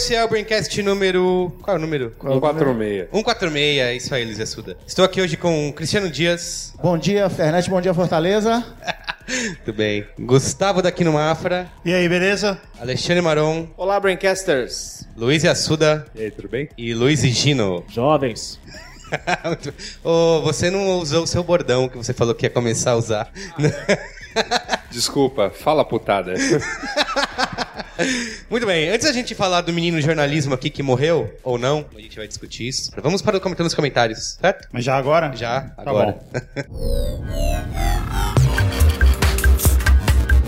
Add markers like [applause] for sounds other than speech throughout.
esse é o Braincast número... Qual é o número? 146. 146, é isso aí, Luiz Assuda. Estou aqui hoje com Cristiano Dias. Bom dia, Fernete. Bom dia, Fortaleza. [laughs] Tudo bem. Gustavo daqui no Mafra. E aí, beleza? Alexandre Maron. Olá, Braincasters. Luiz Assuda. E aí, tudo bem? E Luiz Gino. Jovens. [laughs] Ô, você não usou o seu bordão que você falou que ia começar a usar. Desculpa, fala putada. [laughs] Muito bem, antes da gente falar do menino jornalismo aqui que morreu, ou não, a gente vai discutir isso. Vamos para o comentário nos comentários, certo? Mas já agora? Já, Tá agora. [laughs]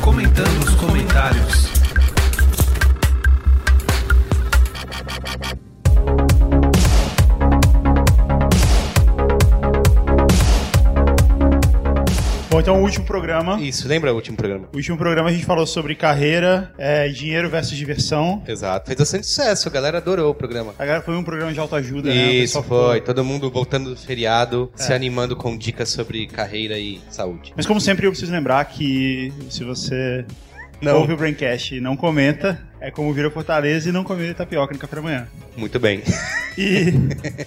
Comentando os comentários. Bom, então o último programa. Isso, lembra o último programa? O último programa a gente falou sobre carreira, é, dinheiro versus diversão. Exato, fez bastante sucesso, a galera adorou o programa. Agora foi um programa de autoajuda, né? O Isso, pessoal foi. Todo mundo voltando do feriado, É. se animando com dicas sobre carreira e saúde. Mas como sempre, eu preciso lembrar que se você Não. ouve o Braincast e não comenta, é como vir a Fortaleza e não comer tapioca no café da manhã. Muito bem. E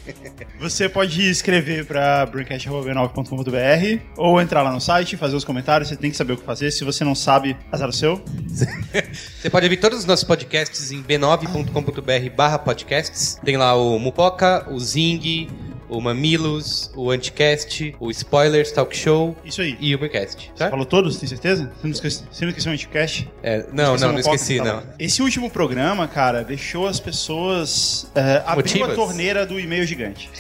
[laughs] você pode escrever para braincast.b9.com.br ou entrar lá no site, fazer os comentários, você tem que saber o que fazer. Se você não sabe, azar o seu. [laughs] Você pode ouvir todos os nossos podcasts em b9.com.br barra podcasts. Tem lá o Mupoca, o Zing, o Mamilos, o Anticast, o Spoilers Talk Show Isso aí. e o Braincast. Você Certo? falou todos, tem certeza? Você não esqueceu, você não esqueceu o Anticast? É, não, não, não esqueci, Tá não. Esse último programa, cara, deixou as pessoas. Abriu Motivas? a torneira do e-mail gigante. [laughs]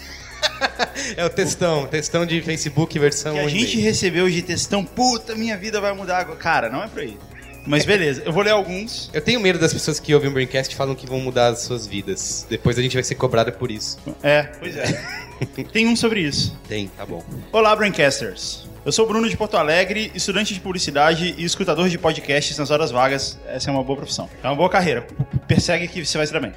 É o textão, textão de Facebook versão Que a gente recebeu de textão, puta, minha vida vai mudar agora. Cara, não é por aí. Mas beleza, eu vou ler alguns. Eu tenho medo das pessoas que ouvem o Braincast e falam que vão mudar as suas vidas. Depois a gente vai ser cobrado por isso. É, pois é. [laughs] Tem um sobre isso. Tem, tá bom. Olá, Braincasters. Eu sou o Bruno de Porto Alegre, estudante de publicidade e escutador de podcasts nas horas vagas. Essa é uma boa profissão. É uma boa carreira. Persegue que você vai se dar bem.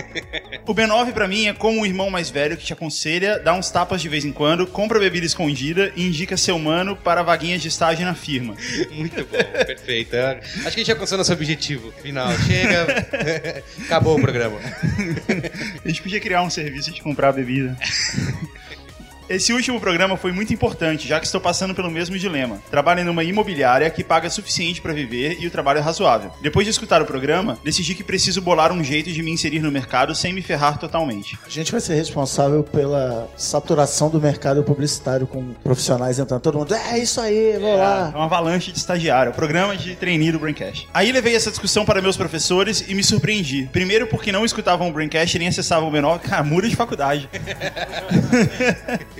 [laughs] o B9 pra mim é como um irmão mais velho que te aconselha, dá uns tapas de vez em quando, compra bebida escondida e indica seu mano para vaguinhas de estágio na firma. Muito bom, perfeito. É, Acho que a gente alcançou nosso objetivo final. Chega, [laughs] acabou o programa. A gente podia criar um serviço de comprar bebida. [laughs] Esse último programa foi muito importante, já que estou passando pelo mesmo dilema. Trabalho numa imobiliária que paga suficiente para viver e o trabalho é razoável. Depois de escutar o programa, decidi que preciso bolar um jeito de me inserir no mercado sem me ferrar totalmente. A gente vai ser responsável pela saturação do mercado publicitário com profissionais entrando. Todo mundo, é isso aí, vou É lá. uma avalanche de estagiário, é programa de trainee do Braincast. Aí levei essa discussão para meus professores e me surpreendi. Primeiro porque não escutavam o Braincast e nem acessavam o B9. Cara, [laughs] muro de faculdade. [laughs]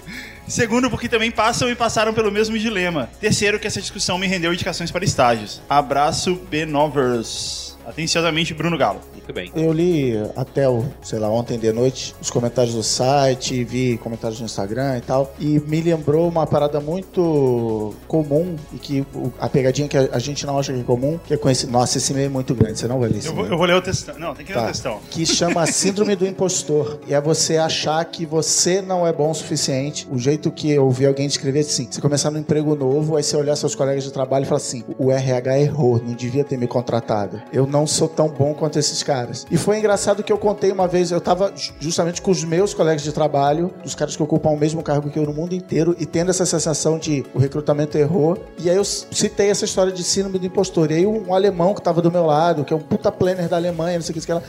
Segundo, porque também passam e passaram pelo mesmo dilema. Terceiro, que essa discussão me rendeu indicações para estágios. Abraço, B9ers. Atenciosamente, Bruno Galo. Muito bem. Eu li até, o, sei lá, ontem de noite, os comentários do site, vi comentários no Instagram e tal, e me lembrou uma parada muito comum e que a pegadinha que a, gente não acha que é comum, que é conhecido. Nossa, esse meio é muito grande, você não vai ler esse Eu vou, eu vou ler o textão. Não, tem que ler o Tá. textão. Que chama [laughs] Síndrome do Impostor. E é você achar que você não é bom o suficiente. O jeito que eu vi alguém descrever assim: você começar num emprego novo, aí você olhar seus colegas de trabalho e falar assim: o RH errou, não devia ter me contratado. Eu não sou tão bom quanto esses caras. E foi engraçado que eu contei uma vez, eu tava ju- justamente com os meus colegas de trabalho, os caras que ocupam o mesmo cargo que eu no mundo inteiro, e tendo essa sensação de o recrutamento errou. E aí eu citei essa história de síndrome do impostor. E aí um alemão que tava do meu lado, que é um puta planner da Alemanha, não sei o que, que ela.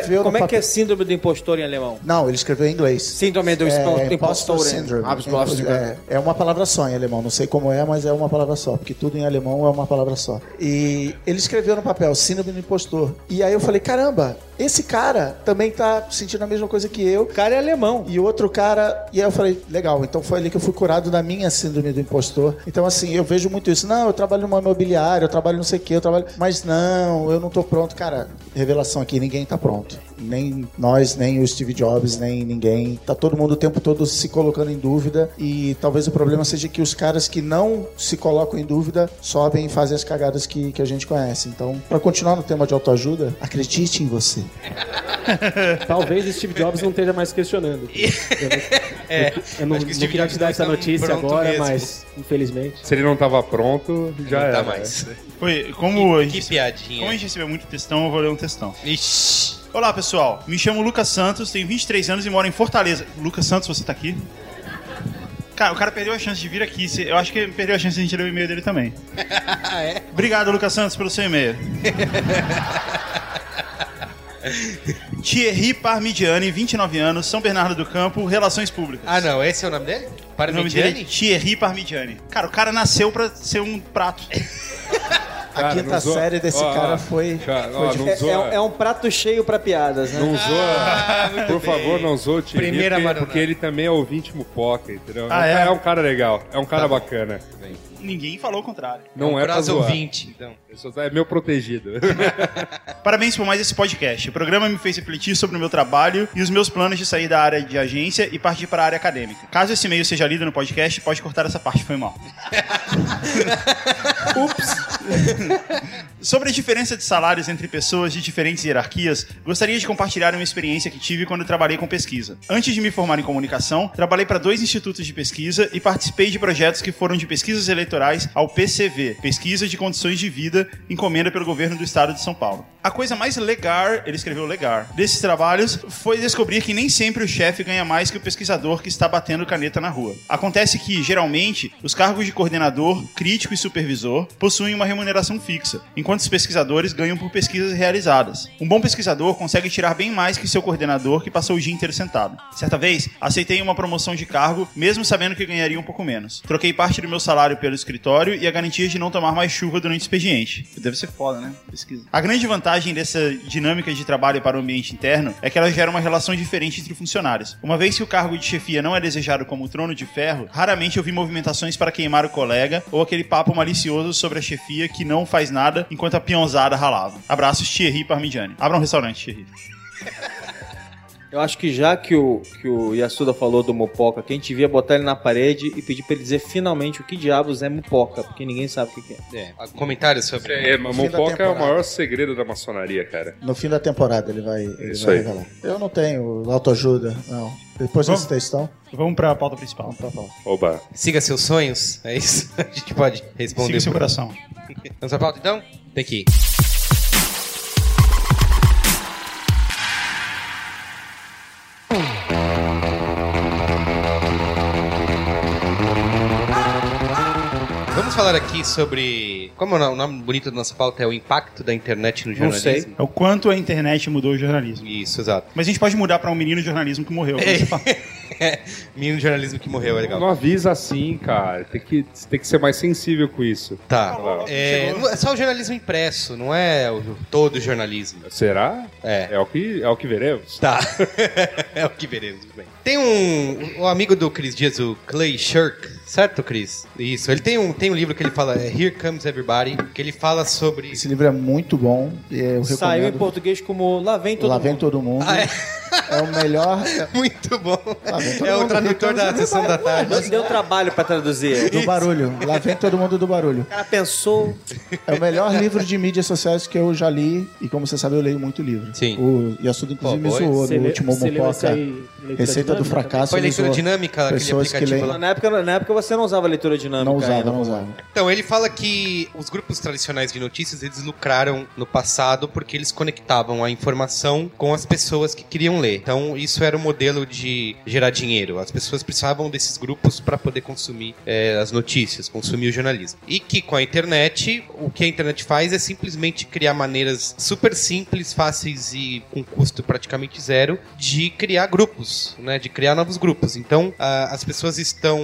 Escreveu Como é que é síndrome do impostor em alemão? Não, ele escreveu em inglês. Síndrome do impostor. impostor syndrome. É, é uma palavra só em alemão. Não sei como é, mas é uma palavra só. Porque tudo em alemão é uma palavra só. E ele escreveu no papel síndrome do impostor. E aí eu falei, caramba, esse cara também tá sentindo a mesma coisa que eu. O cara é alemão. E outro cara. E aí eu falei, legal, então foi ali que eu fui curado da minha síndrome do impostor. Então, assim, eu vejo muito isso. Não, eu trabalho numa imobiliária, eu trabalho não sei o quê, eu trabalho. Mas não, eu não tô pronto. Cara, revelação aqui, ninguém tá pronto. Nem nós, nem o Steve Jobs, nem ninguém. Tá todo mundo o tempo todo se colocando em dúvida. E talvez o problema seja que os caras que não se colocam em dúvida sobem e fazem as cagadas que, que a gente conhece. Então, pra continuar no tema de autoajuda, acredite em você. [laughs] Talvez Steve Jobs não esteja mais questionando. Eu [laughs] não, É, eu não, que não queria te dar essa está notícia agora, mesmo. mas infelizmente. Se ele não tava pronto, já não era. tá mais. Foi, como, a Que piadinha. como a gente recebeu muito textão, eu vou ler um textão. Ixi. Olá, pessoal. Me chamo Lucas Santos, tenho 23 anos e moro em Fortaleza. Lucas Santos, você tá aqui? Cara, o cara perdeu a chance de vir aqui. Eu acho que perdeu a chance de a gente ler o e-mail dele também. [laughs] é? Obrigado, Lucas Santos, pelo seu e-mail. [laughs] Thierry Parmigiani, 29 anos, São Bernardo do Campo, Relações Públicas. Ah, não, esse é o nome dele? o nome dele é Parmigiani? Thierry Parmigiani. Cara, o cara nasceu pra ser um prato. [laughs] A Cara, quinta não zoa- série desse Ó, cara foi. cara, foi de- É, zoa- é- é um prato cheio pra piadas, né? Não zoa. Por favor, não zoa o Thierry, Primeira porque, porque ele também é ouvinte mupoca, entendeu? Ah, é? é? é um cara legal, é um cara Tá bacana. Ninguém falou o contrário. Não é, pra prazo zoar. ouvinte, então. Eu sou- É meu protegido. [laughs] Parabéns por mais esse podcast. O programa me fez refletir sobre o meu trabalho e os meus planos de sair da área de agência e partir para a área acadêmica. Caso esse e-mail seja lido no podcast, pode cortar essa parte, foi mal. [laughs] [laughs] Sobre a diferença de salários entre pessoas de diferentes hierarquias, gostaria de compartilhar uma experiência que tive quando trabalhei com pesquisa. Antes de me formar em comunicação, trabalhei para dois institutos de pesquisa e participei de projetos que foram de pesquisas eleitorais ao PCV, Pesquisa de Condições de Vida, encomenda pelo governo do estado de São Paulo. A coisa mais legal, ele escreveu legal, desses trabalhos foi descobrir que nem sempre o chefe ganha mais que o pesquisador que está batendo caneta na rua. Acontece que, geralmente, os cargos de coordenador, crítico e supervisor possuem uma remuneração fixa, enquanto os pesquisadores ganham por pesquisas realizadas. Um bom pesquisador consegue tirar bem mais que seu coordenador que passou o dia inteiro sentado. Certa vez, aceitei uma promoção de cargo, mesmo sabendo que ganharia um pouco menos. Troquei parte do meu salário pelo escritório e a garantia de não tomar mais chuva durante o expediente. Deve ser foda, né? Pesquisa. A grande vantagem dessa dinâmica de trabalho para o ambiente interno é que ela gera uma relação diferente entre funcionários. Uma vez que o cargo de chefia não é desejado como o trono de ferro, raramente eu vi movimentações para queimar o colega ou aquele papo malicioso sobre a chefia que não faz nada enquanto a peãozada ralava. Abraços, Thierry Parmigiani. Abra um restaurante, Thierry. Eu acho que já que o, que o Yasuda falou do Mupoca, que a gente devia botar ele na parede e pedir pra ele dizer finalmente o que diabos é Mupoca, porque ninguém sabe o que, que é. É, comentários sobre. É, mas Mopoca é o maior segredo da maçonaria, cara. No fim da temporada ele vai, ele Isso vai aí. revelar. Eu não tenho autoajuda, não. Depois desse textão, Vamos para a pauta principal. vamos pra pauta. Oba. Siga seus sonhos, é isso? [laughs] A gente pode responder. Siga seu coração. [laughs] Vamos pra pauta então? Tem que ir. Falar aqui sobre. Como o nome bonito da nossa pauta é o impacto da internet no Não sei. jornalismo? É o quanto a internet mudou o jornalismo. Isso, exato. Mas a gente pode mudar para um menino de jornalismo que morreu. fala. [laughs] Menino de jornalismo que morreu, é legal. Não avisa assim, cara. Tem que, tem que ser mais sensível com isso. Tá. É, é só o jornalismo impresso, não é o, todo o jornalismo. Será? É. É o que, é o que veremos. Tá. [laughs] é o que veremos. Bem. Tem um, um amigo do Chris Dias, o Clay Shirk, certo, Chris? Isso. Ele tem um, tem um livro que ele fala, é Here Comes Everybody, que ele fala sobre. Esse livro é muito bom e eu Saiu em recomendo. português como Lá vem todo Lá mundo. vem todo mundo. Ah, é? É o melhor. [laughs] é- Muito bom. vem todo É o mundo, tradutor da sessão da tarde. Não deu trabalho pra traduzir. Do barulho. Lá vem todo mundo do barulho. O cara pensou. É o melhor livro de mídias sociais que eu já li. E como você sabe, eu leio muito livro. Sim. O Yasuda, inclusive, me zoou Você no último você leu esse Mupoca. aí, leitura Receita do dinâmica? fracasso. Foi ele leitura zoou dinâmica, aquele pessoas que aplicativo leem- lá. Na época, na época você não usava leitura dinâmica. Não usava, ainda. não usava. Então, ele fala que os grupos tradicionais de notícias, eles lucraram no passado porque eles conectavam a informação com as pessoas que queriam ler. Então, isso era o modelo de gerar dinheiro. As pessoas precisavam desses grupos para poder consumir é, as notícias, consumir o jornalismo. E que com a internet, o que a internet faz é simplesmente criar maneiras super simples, fáceis e com custo praticamente zero de criar grupos, né? De criar novos grupos. Então, a- as pessoas estão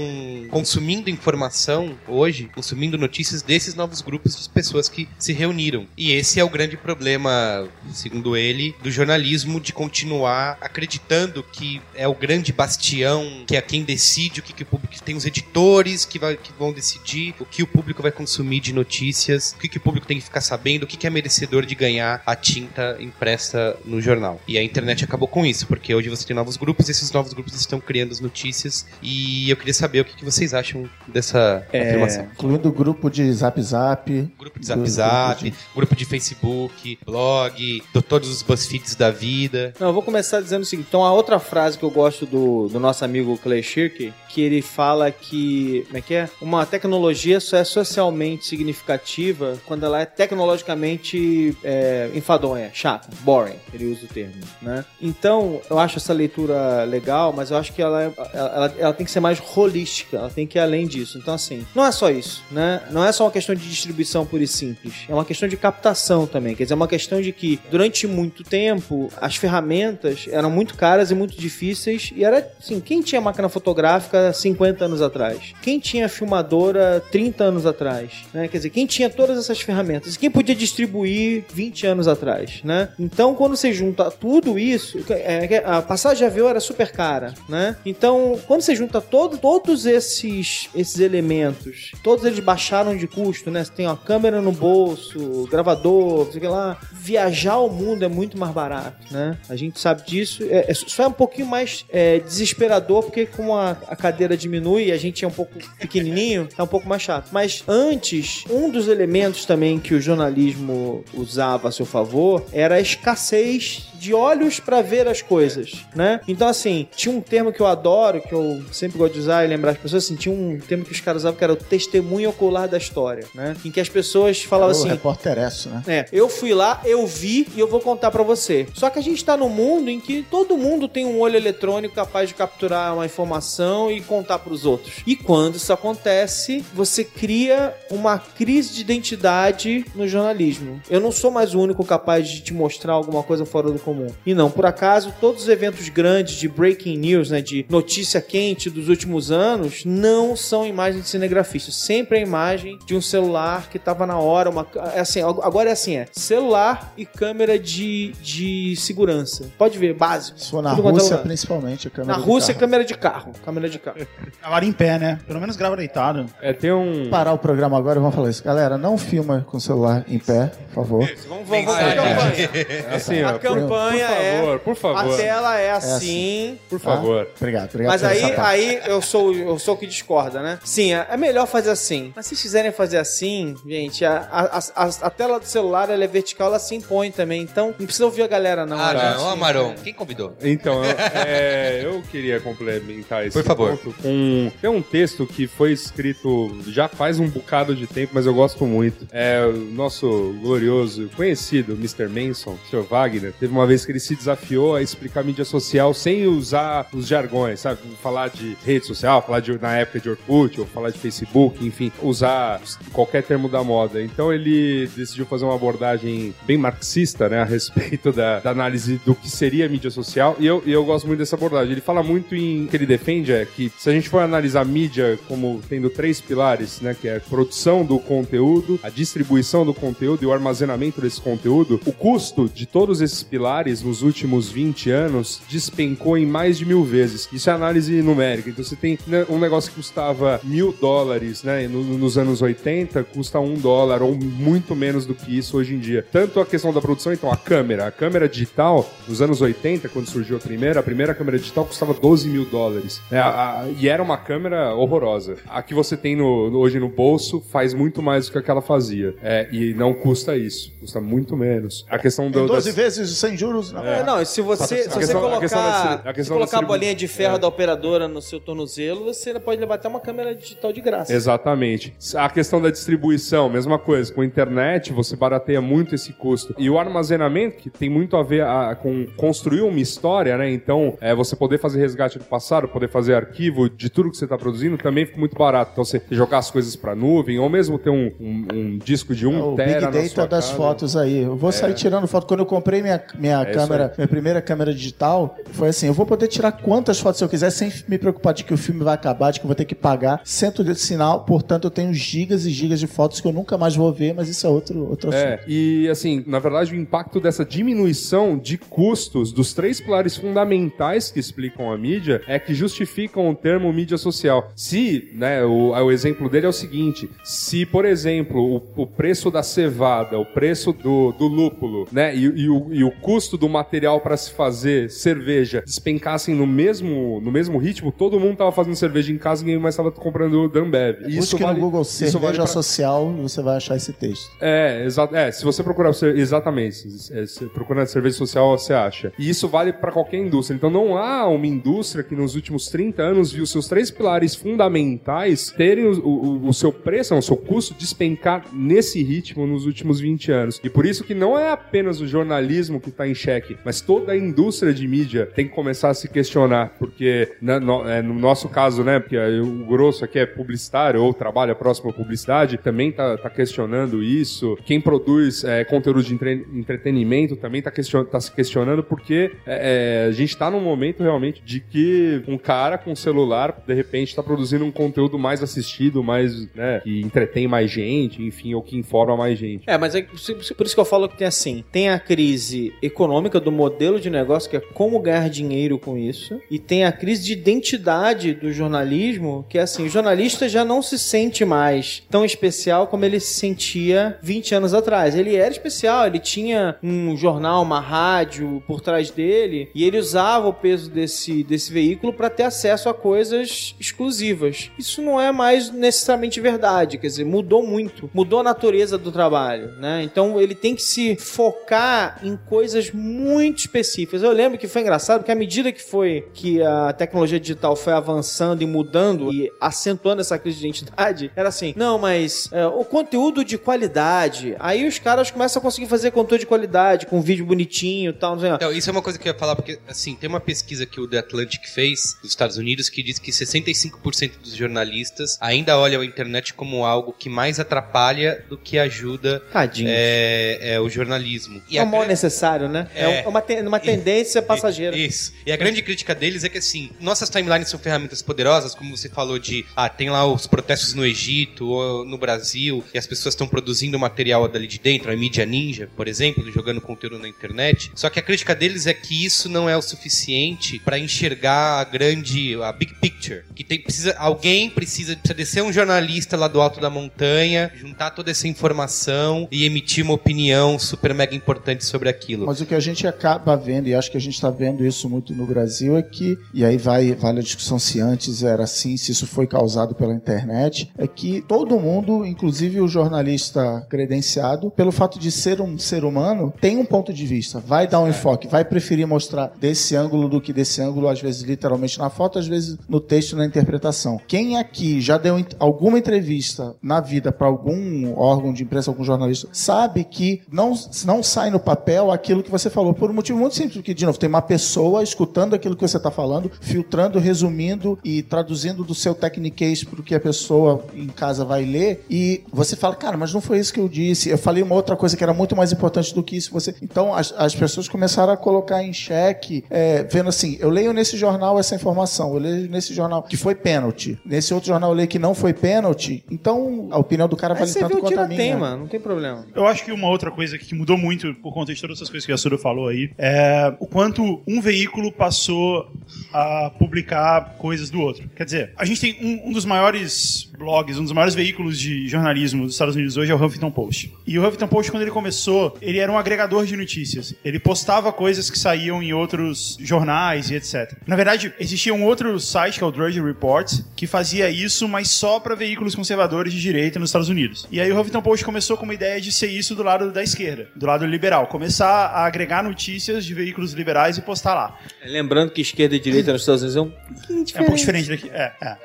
consumindo informação hoje, consumindo notícias desses novos grupos de pessoas que se reuniram. E esse é o grande problema, segundo ele, do jornalismo de continuar acreditando que é o grande bastião, que é quem decide o que, que o público tem os editores que, vai- que vão decidir o que o público vai consumir de notícias, o que, que o público tem que ficar sabendo, o que, que é merecedor de ganhar a tinta impressa no jornal. E a internet acabou com isso, porque hoje você tem novos grupos, esses novos grupos estão criando as notícias, e eu queria saber o que, que vocês acham dessa afirmação. Incluindo o grupo de Zap Zap. Grupo de Zap Zap, grupo de Facebook, blog, do todos os BuzzFeeds da vida. Não, eu vou começar dizendo o seguinte. Então, a outra frase que eu gosto do, do nosso amigo Clay Shirky, que ele fala que, como é que é? Uma tecnologia só é socialmente significativa quando ela é tecnologicamente é, enfadonha, chata, boring, ele usa o termo, né? Então, eu acho essa leitura legal, mas eu acho que ela, é- ela, ela tem que ser mais holística, ela tem que ir além disso. Então, assim, não é só isso, né? Não é só uma questão de distribuição pura e simples, é uma questão de captação também, quer dizer, é uma questão de que durante muito tempo as ferramentas eram muito caras e muito difíceis e era assim, quem tinha máquina fotográfica 50 anos atrás? Quem tinha filmadora 30 anos atrás? Né? Quer dizer, quem tinha todas essas ferramentas? Quem podia distribuir 20 anos atrás? Né? Então, quando você junta tudo isso, é, a passagem de avião era super cara, né? Então, quando você junta todo, todos esses, esses elementos, todos eles baixaram de custo, né? Você tem uma câmera no bolso, gravador, sei lá. Viajar o mundo é muito mais barato, né? A gente sabe disso. É, é- só é um pouquinho mais é, desesperador, porque como a, a cadeira diminui e a gente é um pouco pequenininho, [laughs] é um pouco mais chato. Mas antes, um dos elementos também que o jornalismo usava a seu favor era a escassez de olhos para ver as coisas, né? Então, assim, tinha um termo que eu adoro, que eu sempre gosto de usar e lembrar as pessoas, assim, tinha um termo que os caras usavam que era o testemunho ocular da história, né? Em que as pessoas falavam o assim, repórter Esso, né? é, eu fui lá, eu vi e eu vou contar pra você. Só que a gente tá num mundo em que todo mundo tem um olho eletrônico capaz de capturar uma informação e contar pros outros. E quando isso acontece, você cria uma crise de identidade no jornalismo. Eu não sou mais o único capaz de te mostrar alguma coisa fora do comum. E não, por acaso, todos os eventos grandes de breaking news, né, de notícia quente dos últimos anos, não são imagens de cinegrafista. Sempre é imagem de um celular que tava na hora, uma, é assim, agora é assim, é celular e câmera de, de segurança. Pode ver, básico. Se for na é Rússia, principalmente, a câmera Na Rússia, carro. câmera de carro. Câmera de carro. [laughs] Gravar em pé, né? Pelo menos grava deitado. É, tem um. Parar o programa agora e vamos falar isso. Galera, não filma com o celular em pé, por favor. Vamos, vamos, vamos pra campanha. Assim, A ó, por, campanha por favor, é. por favor. A tela é assim. assim. Por favor. Obrigado, obrigado Mas aí, aí eu sou eu sou o que discorda, né? Sim, é é melhor fazer assim. Mas se vocês quiserem fazer assim, gente, a, a, a, a tela do celular ela é vertical, ela se impõe também. Então não precisa ouvir a galera, não. Ah, gente- não, Amaron, quem convidou? Então, eu, é, eu queria complementar esse Por favor. ponto com... Tem um texto que foi escrito já faz um bocado de tempo, mas eu gosto muito. É o nosso glorioso, conhecido Mr. Manson, o Sr. Wagner, teve uma vez que ele se desafiou a explicar mídia social sem usar os jargões, sabe? Falar de rede social, falar de, na época de Orkut, ou falar de Facebook, enfim, usar qualquer termo da moda. Então ele decidiu fazer uma abordagem bem marxista, né, a respeito da, da análise do que seria mídia social, e eu, eu gosto muito dessa abordagem. Ele fala muito em que ele defende é que se a gente for analisar mídia como tendo três pilares, né, que é a produção do conteúdo, a distribuição do conteúdo e o armazenamento desse conteúdo, o custo de todos esses pilares nos últimos 20 anos despencou em mais de mil vezes. Isso é análise numérica. Então você tem né, um negócio que custava mil dólares, né, no- nos anos 80, custa um dólar ou muito menos do que isso hoje em dia. Tanto a questão da produção, então a câmera. A câmera digital, nos anos 80, quando surgiu a primeira, a primeira câmera digital custava 12 mil dólares. né, a- a- e era uma câmera horrorosa. A que você tem no- hoje no bolso faz muito mais do que aquela fazia. É, e não custa isso. Custa muito menos. A questão do, Em 12 das- vezes sem juros, não. É, não, e se você, se você questão- a colocar, questão da distri- a se colocar a bolinha de ferro É. da operadora no seu tornozelo, você pode levar até uma câmera digital de graça. Exatamente. A questão da distribuição, mesma coisa. Com a internet, você barateia muito esse custo. E o armazenamento, que tem muito a ver a- com construir uma história, né? Então, é, você poder fazer resgate do passado, poder fazer arquivo de tudo que você está produzindo, também fica muito barato. Então, você jogar as coisas para nuvem, ou mesmo ter um, um- um disco de um o tera Big na sua Data das casa. fotos aí. Eu vou sair tirando foto. Quando eu comprei minha, minha É câmera, minha primeira câmera digital, foi assim: eu vou poder tirar quantas fotos eu quiser sem me preocupar de que o filme vai acabar, de que eu vou ter que pagar centro de sinal. Portanto, eu tenho gigas e gigas de fotos que eu nunca mais vou ver, mas isso é outro, outro assunto. É, e assim, na verdade, o impacto dessa diminuição de custos dos três pilares fundamentais que explicam a mídia é que justificam o termo mídia social. Se, né, o, o exemplo dele é o seguinte: se, por exemplo, o, o preço da cevada, o preço do, do lúpulo, né, e, e o, e o custo do material para se fazer cerveja despencassem no mesmo, no mesmo ritmo, todo mundo tava fazendo cerveja em casa e ninguém mais estava comprando Danbev. E Busque no Google isso cerveja vale pra- social você vai achar esse texto. é, exato. É, se você procurar exatamente, se, é, se procurando cerveja social, você acha. E isso vale para qualquer indústria. Então não há uma indústria que nos últimos 30 anos viu seus três pilares fundamentais terem o, o- o seu preço, não, o seu custo despencar nesse ritmo nos últimos 20 anos. E por isso que não é apenas o jornalismo que está em xeque, mas toda a indústria de mídia tem que começar a se questionar, porque na- no, é, no nosso caso, né, porque o grosso aqui é publicitário ou trabalha próximo à publicidade, também tá, tá questionando isso. Quem produz é, conteúdo de entre- entretenimento também tá, question, tá se questionando, porque é, é, a gente tá num momento realmente de que um cara com celular, de repente, tá produzindo um conteúdo mais assistido, mais, né, que entretém mais gente, enfim, ou que informa mais gente. É, mas é por isso que eu falo que tem assim: tem a crise econômica do modelo de negócio, que é como ganhar dinheiro com isso, e tem a crise de identidade do jornalismo, que é assim: o jornalista já não se sente mais tão especial como ele se sentia 20 anos atrás. Ele era especial, ele tinha um jornal, uma rádio por trás dele, e ele usava o peso desse, desse veículo para ter acesso a coisas exclusivas. Isso não é mais necessariamente verdade, quer dizer, mudou muito, mudou a natureza do trabalho, né? Então ele tem que se focar em coisas muito específicas. Eu lembro que foi engraçado que à medida que foi que a tecnologia digital foi avançando e mudando e acentuando essa crise de identidade, era assim, não, mas é, o conteúdo de qualidade, aí os caras começam a conseguir fazer conteúdo de qualidade com vídeo bonitinho e tal, não sei lá. Então, isso é uma coisa que eu ia falar, porque, assim, tem uma pesquisa que o The Atlantic fez, dos Estados Unidos, que diz que 65% dos jornalistas ainda olham a internet como algo que mais atrapalha do que ajuda é, é, o jornalismo. E É mal gran- necessário, né? É, É. uma, ten- uma tendência passageira. Isso. E a grande crítica deles é que, assim, nossas timelines são ferramentas poderosas, como você falou de, ah, tem lá os protestos no Egito ou no Brasil, e as pessoas estão produzindo material dali de dentro, a mídia ninja, por exemplo, jogando conteúdo na internet. Só que a crítica deles é que isso não é o suficiente para enxergar a grande, a big picture. Que tem, precisa, alguém precisa, precisa descer um jornalista lá do alto da montanha, juntar toda essa informação e emitir uma opinião super mega importante sobre aquilo. Mas o que a gente acaba vendo, e acho que a gente está vendo isso muito no Brasil, é que, e aí vai, vale a discussão se antes era assim, se isso foi causado pela internet, é que todo mundo, inclusive o jornalista credenciado, pelo fato de ser um ser humano, tem um ponto de vista, vai dar um enfoque, vai preferir mostrar desse ângulo do que desse ângulo, às vezes literalmente na foto, às vezes no texto, na interpretação. Quem aqui já deu alguma entrevista na vida para algum órgão de imprensa, algum jornalista, sabe que não, não sai no papel aquilo que você falou, por um motivo muito simples, porque, de novo, tem uma pessoa escutando aquilo que você está falando, filtrando, resumindo e traduzindo do seu techniquez para o que a pessoa em casa vai ler, e você fala, cara, mas não foi isso que eu disse, eu falei uma outra coisa que era muito mais importante do que isso. Você... Então, as, as pessoas começaram a colocar em xeque, é, vendo assim, eu leio nesse jornal essa informação, eu leio nesse jornal que foi pênalti, nesse outro jornal eu leio que não foi pênalti, então a opinião do cara vale tanto quanto a minha. tiratema, não tem problema. Eu acho que uma outra coisa que mudou muito por conta de todas essas coisas que a Falou aí é o quanto um veículo passou a publicar coisas do outro. Quer dizer, a gente tem um, um dos maiores blogs, um dos maiores veículos de jornalismo dos Estados Unidos hoje é o Huffington Post. E o Huffington Post, quando ele começou, ele era um agregador de notícias. Ele postava coisas que saíam em outros jornais e etc. Na verdade, existia um outro site, que é o Drudge Report, que fazia isso, mas só para veículos conservadores de direita nos Estados Unidos. E aí o Huffington Post começou com uma ideia de ser isso do lado da esquerda, do lado liberal. Começar a agregar notícias de veículos liberais e postar lá. Lembrando que esquerda e direita nos Estados Unidos é um pouquinho É um pouco diferente daqui. É, é.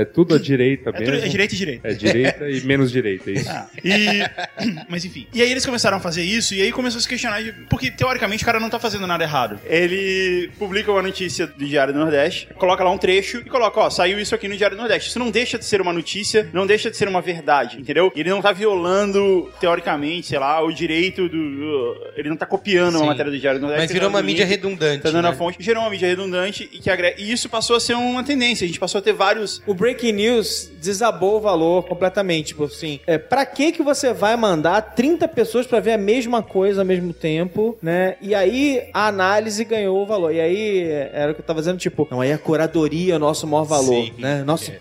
É tudo à direita É, mesmo. tudo- é direita e direita. É direita e menos direita, é isso. Ah, e... [coughs] Mas enfim. E aí eles começaram a fazer isso, e aí começou a se questionar, de- porque teoricamente o cara não tá fazendo nada errado. Ele publica uma notícia do Diário do Nordeste, coloca lá um trecho e coloca, ó, saiu isso aqui no Diário do Nordeste. Isso não deixa de ser uma notícia, não deixa de ser uma verdade, entendeu? Ele não tá violando, teoricamente, sei lá, o direito do... Ele não tá copiando. Uma matéria do Diário do Nordeste. Mas virou uma mídia redundante. Tá dando a né? fonte. Gerou uma mídia redundante e que agrega... E isso passou a ser uma tendência. A gente passou a ter vários... O Breaking News desabou o valor completamente. Tipo assim, é, pra que que você vai mandar 30 pessoas pra ver a mesma coisa ao mesmo tempo, né? E aí a análise ganhou o valor. E aí é, era o que eu tava dizendo, tipo, não, aí a curadoria é o nosso maior valor, Sim, né? Nosso... [gasps]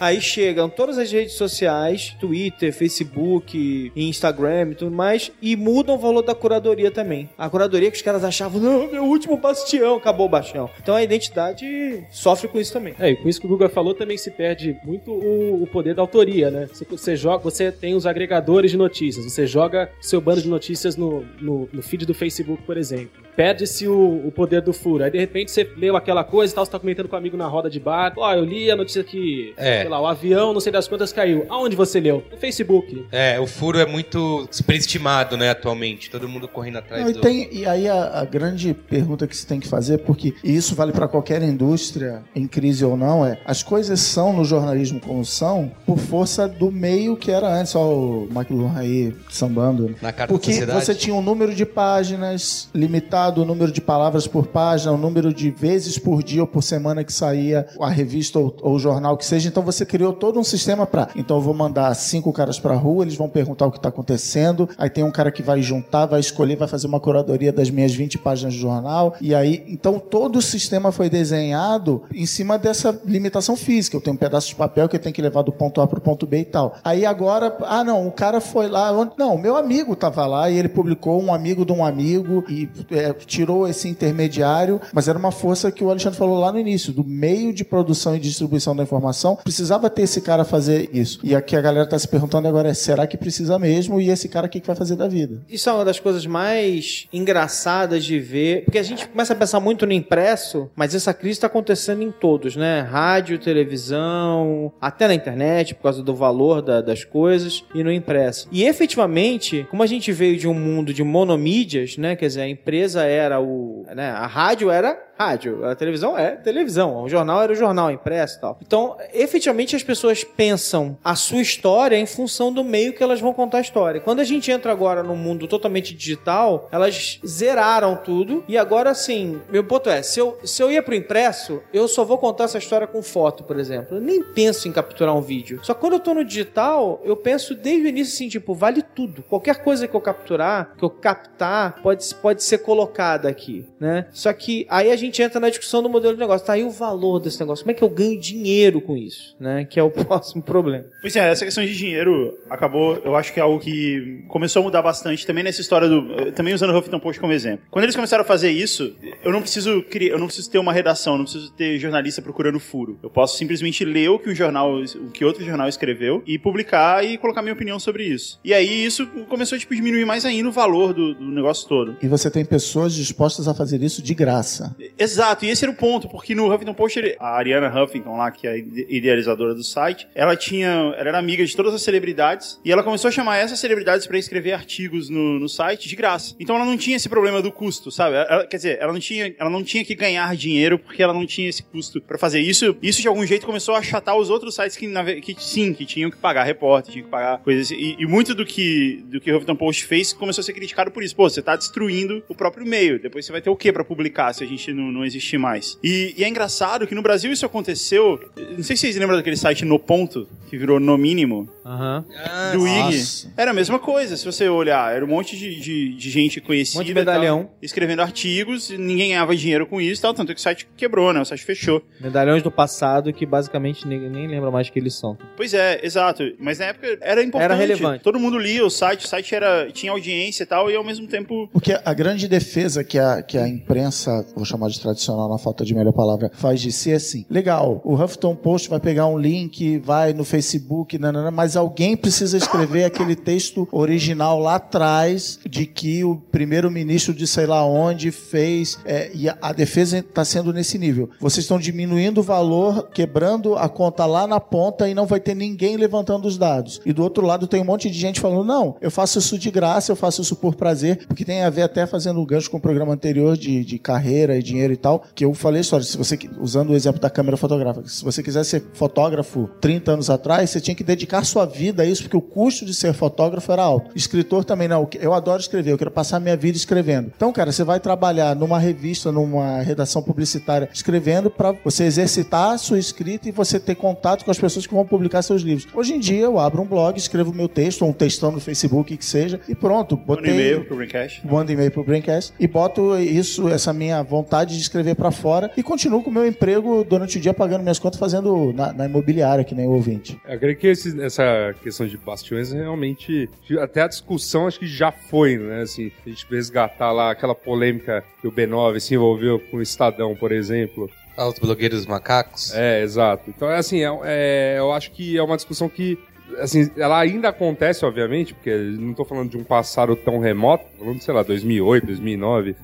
Aí chegam todas as redes sociais, Twitter, Facebook, Instagram e tudo mais, e mudam o valor da curadoria também. A curadoria que os caras achavam, não, meu último bastião, acabou o bastião. Então a identidade sofre com isso também. É, e com isso que o Guga falou, também se perde muito o, o poder da autoria, né? Você, você joga, você tem os agregadores de notícias, você joga seu bando de notícias no, no, no feed do Facebook, por exemplo. Perde-se o, o poder do furo. Aí de repente você leu aquela coisa e tal, você tá comentando com um amigo na roda de bar. Ó, eu li a notícia que, É. sei lá, o avião, não sei das quantas, caiu. Aonde você leu? No Facebook. É, o furo é muito superestimado, né, atualmente. Todo mundo correndo atrás Não, e, do... tem- e aí a, a grande pergunta que você tem que fazer, porque e isso vale para qualquer indústria, em crise ou não, é as coisas são no jornalismo como são por força do meio que era antes. Ó, o McLuhan aí sambando. Na carta Porque da sociedade. você tinha um número de páginas limitado, o número de palavras por página, o número de vezes por dia ou por semana que saía a revista ou, ou o jornal que seja. Então você criou todo um sistema para. Então eu vou mandar cinco caras pra rua, eles vão perguntar o que tá acontecendo. Aí tem um cara que vai juntar, vai escolher, vai fazer uma curadoria das minhas 20 páginas do jornal. E aí, então todo o sistema foi desenhado em cima dessa limitação física. Eu tenho um pedaço de papel que eu tenho que levar do ponto A pro ponto B e tal. Aí agora, ah não, o cara foi lá. onde- Não, o meu amigo tava lá e ele publicou um amigo de um amigo e é, tirou esse intermediário, mas era uma força que o Alexandre falou lá no início, do meio de produção e distribuição da informação, precisava ter esse cara fazer isso. E aqui a galera tá se perguntando agora é, será que precisa mesmo? E esse cara o que que vai fazer da vida? Isso é uma das coisas mais engraçadas de ver, porque a gente começa a pensar muito no impresso, mas essa crise está acontecendo em todos, né? Rádio, televisão, até na internet, por causa do valor da- das coisas, e no impresso. E efetivamente, como a gente veio de um mundo de monomídias, né? Quer dizer, a empresa era o. Né? A rádio era rádio, a televisão é televisão, o jornal era o jornal impresso e tal. Então, efetivamente, as pessoas pensam a sua história em função do meio que elas vão contar a história. Quando a gente entra agora num mundo totalmente digital, elas zeraram tudo e agora, assim, meu ponto é, se eu, se eu ia pro impresso, eu só vou contar essa história com foto, por exemplo. Eu nem penso em capturar um vídeo. Só que quando eu tô no digital, eu penso desde o início assim, tipo, vale tudo. Qualquer coisa que eu capturar, que eu captar, pode, pode ser colocada aqui, né? Só que aí a gente entra na discussão do modelo de negócio. Tá aí o valor desse negócio. Como é que eu ganho dinheiro com isso, né? Que é o [laughs] próximo problema. Pois é, essa questão de dinheiro acabou, eu acho que é algo que começou a mudar bastante também nessa história do. eh, Também usando o Huffington Post como exemplo. Quando eles começaram a fazer isso, eu não preciso criar, eu não preciso ter uma redação, eu não preciso ter jornalista procurando furo. Eu posso simplesmente ler o que o jornal, o que outro jornal escreveu e publicar e colocar minha opinião sobre isso. E aí isso começou tipo, a diminuir mais ainda o valor do, do negócio todo. E você tem pessoas dispostas a fazer isso de graça. Exato, e esse era o ponto, porque no Huffington Post, a Ariana Huffington lá, que é a ide- idealizadora do site, ela tinha, ela era amiga de todas as celebridades, e ela começou a chamar essas celebridades pra escrever artigos no, no site de graça. Então ela não tinha esse problema do custo, sabe? Ela- quer dizer, ela não tinha, ela não tinha que ganhar dinheiro porque ela não tinha esse custo pra fazer isso. Isso de algum jeito começou a achatar os outros sites que, que sim, que tinham que pagar repórter, tinham que pagar coisas. E, e muito do que do que o Huffington Post fez começou a ser criticado por isso. Pô, você tá destruindo o próprio meio. Depois você vai ter o que pra publicar se a gente não, não existir mais? E, e é engraçado que no Brasil isso aconteceu. Não sei se vocês lembram daquele site No Ponto, que virou No Mínimo, Aham. Ah, do IG. nossa. Era a mesma coisa, se você olhar. Era um monte de, de, de gente conhecida. Um monte de e tal, medalhão. escrevendo artigos, e ninguém ganhava dinheiro com isso e tal. Tanto que o site quebrou, né? O site fechou. Medalhões do passado que basicamente ninguém nem lembra mais que eles são. Pois é, exato. Mas na época era importante. Era relevante. Todo mundo lia o site, o site era, tinha audiência e tal, e ao mesmo tempo. Porque a grande defesa que a, que a imprensa, vou chamar de tradicional na falta de melhor palavra, faz de si assim: legal, o Huffington Post vai pegar um link, vai no Facebook, nanana, mas alguém precisa escrever aquele texto original lá atrás de que o primeiro-ministro de sei lá onde fez é, e a, a defesa está sendo nesse nível. Vocês estão diminuindo o valor, quebrando a conta lá na ponta e não vai ter ninguém levantando os dados. E do outro lado tem um monte de gente falando: não, eu faço isso de graça, eu faço isso por prazer, porque tem a ver até fazendo gancho com o programa anterior de, de carreira e dinheiro e tal, que eu falei história. Se você, usando o exemplo da câmera fotográfica, se você quiser ser fotógrafo 30 anos atrás, você tinha que dedicar sua vida a isso, porque o custo de ser fotógrafo era alto. Escritor também não. Eu adoro escrever, eu quero passar minha vida escrevendo. Então, cara, você vai trabalhar numa revista, numa redação publicitária, escrevendo para você exercitar a sua escrita e você ter contato com as pessoas que vão publicar seus livros. Hoje em dia, eu abro um blog, escrevo meu texto, ou um textão no Facebook, que seja, e pronto. Manda Botei e-mail pro Braincast. mando e-mail pro Braincast e boto isso, essa minha vontade de escrever pra fora e continuo com o meu emprego durante o dia pagando minhas contas fazendo na, na imobiliária, que nem o ouvinte. Eu creio que esse- essa questão de bastiões realmente. Até a discussão acho que já foi, né? Assim, a gente resgatar lá aquela polêmica que o B9 se envolveu com o Estadão, por exemplo. Ah, os blogueiros macacos. É, exato. Então, é assim, é, é- eu acho que é uma discussão que. Assim, ela ainda acontece, obviamente, porque não tô falando de um passado tão remoto, falando, sei lá, 2008, 2009,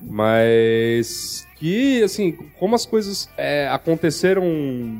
mas que, assim, como as coisas é, aconteceram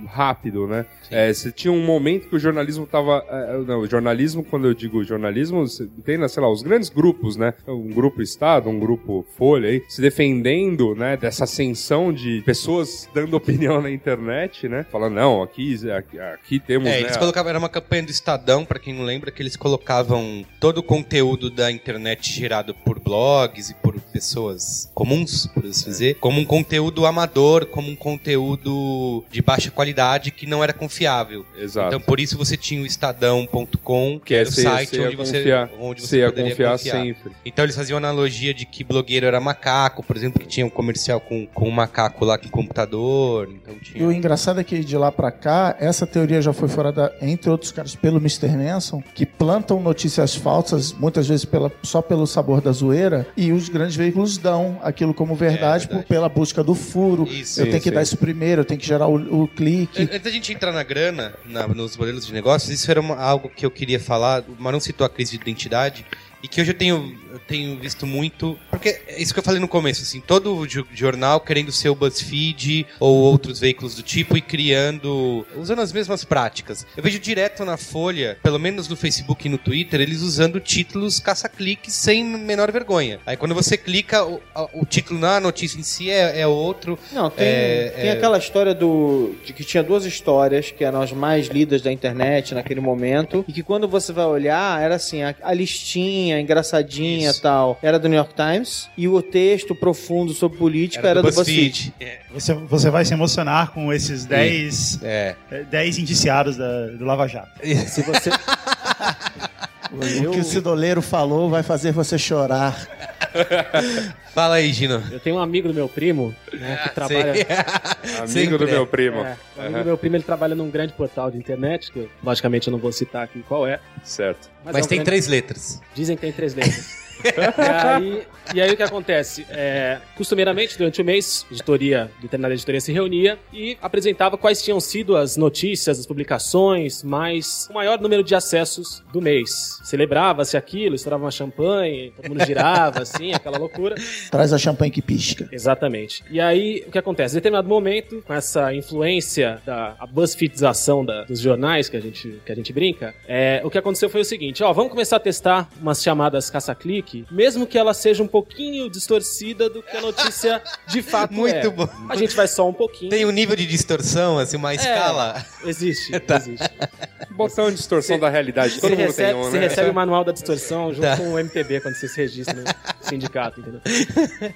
rápido, né? É, você tinha um momento que o jornalismo tava... é, não, o jornalismo, quando eu digo jornalismo, você tem, né, sei lá, os grandes grupos, né? Um grupo Estado, um grupo Folha aí, se defendendo, né, dessa ascensão de pessoas dando [laughs] opinião na internet, né? Falando, não, aqui, aqui, aqui temos, É, né, eles a- colocavam, era uma campanha do Estadão, pra quem não lembra, que eles colocavam todo o conteúdo da internet gerado por blogs e por pessoas comuns, por assim dizer, como um conteúdo amador, como um conteúdo de baixa qualidade que não era confiável. Exato. Então por isso você tinha o estadão.com, que é era o site onde você, confiar. onde Você você ia poderia confiar confiar. sempre. Então eles faziam analogia de que blogueiro era macaco, por exemplo, que tinha um comercial com, com um macaco lá com computador, então E tinha... o engraçado é que de lá pra cá, essa teoria já foi fora da, entre outros caras, pelo Mr. Manson, que plantam notícias falsas, muitas vezes pela, só pelo sabor da zoeira, e os grandes veículos dão aquilo como verdade, É, verdade. por- pela busca do furo. Isso. eu tenho que sim. dar isso primeiro, eu tenho que gerar o, o clique. Antes da gente entrar na grana, na- nos modelos de negócios, isso era uma- algo que eu queria falar. O Marão citou a crise de identidade. E que hoje eu tenho, eu tenho visto muito. Porque é isso que eu falei no começo, assim, todo jo- jornal querendo ser o BuzzFeed ou outros veículos do tipo e criando. usando as mesmas práticas. Eu vejo direto na Folha, pelo menos no Facebook e no Twitter, eles usando títulos caça-cliques sem menor vergonha. Aí quando você clica, o, o título na notícia em si é, é outro. Não, tem, É, tem é. aquela história do. de que tinha duas histórias que eram as mais lidas da internet naquele momento. E que quando você vai olhar, era assim, a, a listinha, engraçadinha tal, era do New York Times. E o texto profundo sobre política era, do BuzzFeed. É. Você, você vai se emocionar com esses 10 É. 10 indiciados da- do Lava Jato. [laughs] Se você. [laughs] O que o Cidoleiro falou vai fazer você chorar. [laughs] Fala aí, Gino. Eu tenho um amigo do meu primo, né, que trabalha. Amigo Sempre do meu primo. É, o amigo do meu primo ele trabalha num grande portal de internet, que eu, logicamente eu não vou citar aqui qual é. Certo. Mas, é um tem grande- três letras. Dizem que tem três letras. [laughs] e, aí, e aí o que acontece? É, costumeiramente, durante o mês, a editoria, determinada editoria se reunia e apresentava quais tinham sido as notícias, as publicações, mais o maior número de acessos do mês. Celebrava-se aquilo, estourava uma champanhe, todo mundo girava, assim, [laughs] aquela loucura. Traz a champanhe que pisca. Exatamente. E aí, o que acontece? Em determinado momento, com essa influência da BuzzFeedização da- dos jornais que a gente, que a gente brinca, é, o que aconteceu foi o seguinte, ó, vamos começar a testar umas chamadas caça-clique, mesmo que ela seja um pouquinho distorcida do que a notícia de [laughs] fato Muito é. bom. A gente vai só um pouquinho. Tem um nível de distorção, assim, uma escala. Existe, [laughs] existe. Botão de distorção da realidade. Todo Você mundo recebe, tem um, você né? recebe o manual da distorção junto Tá. com o MPB quando você se registra no sindicato, entendeu?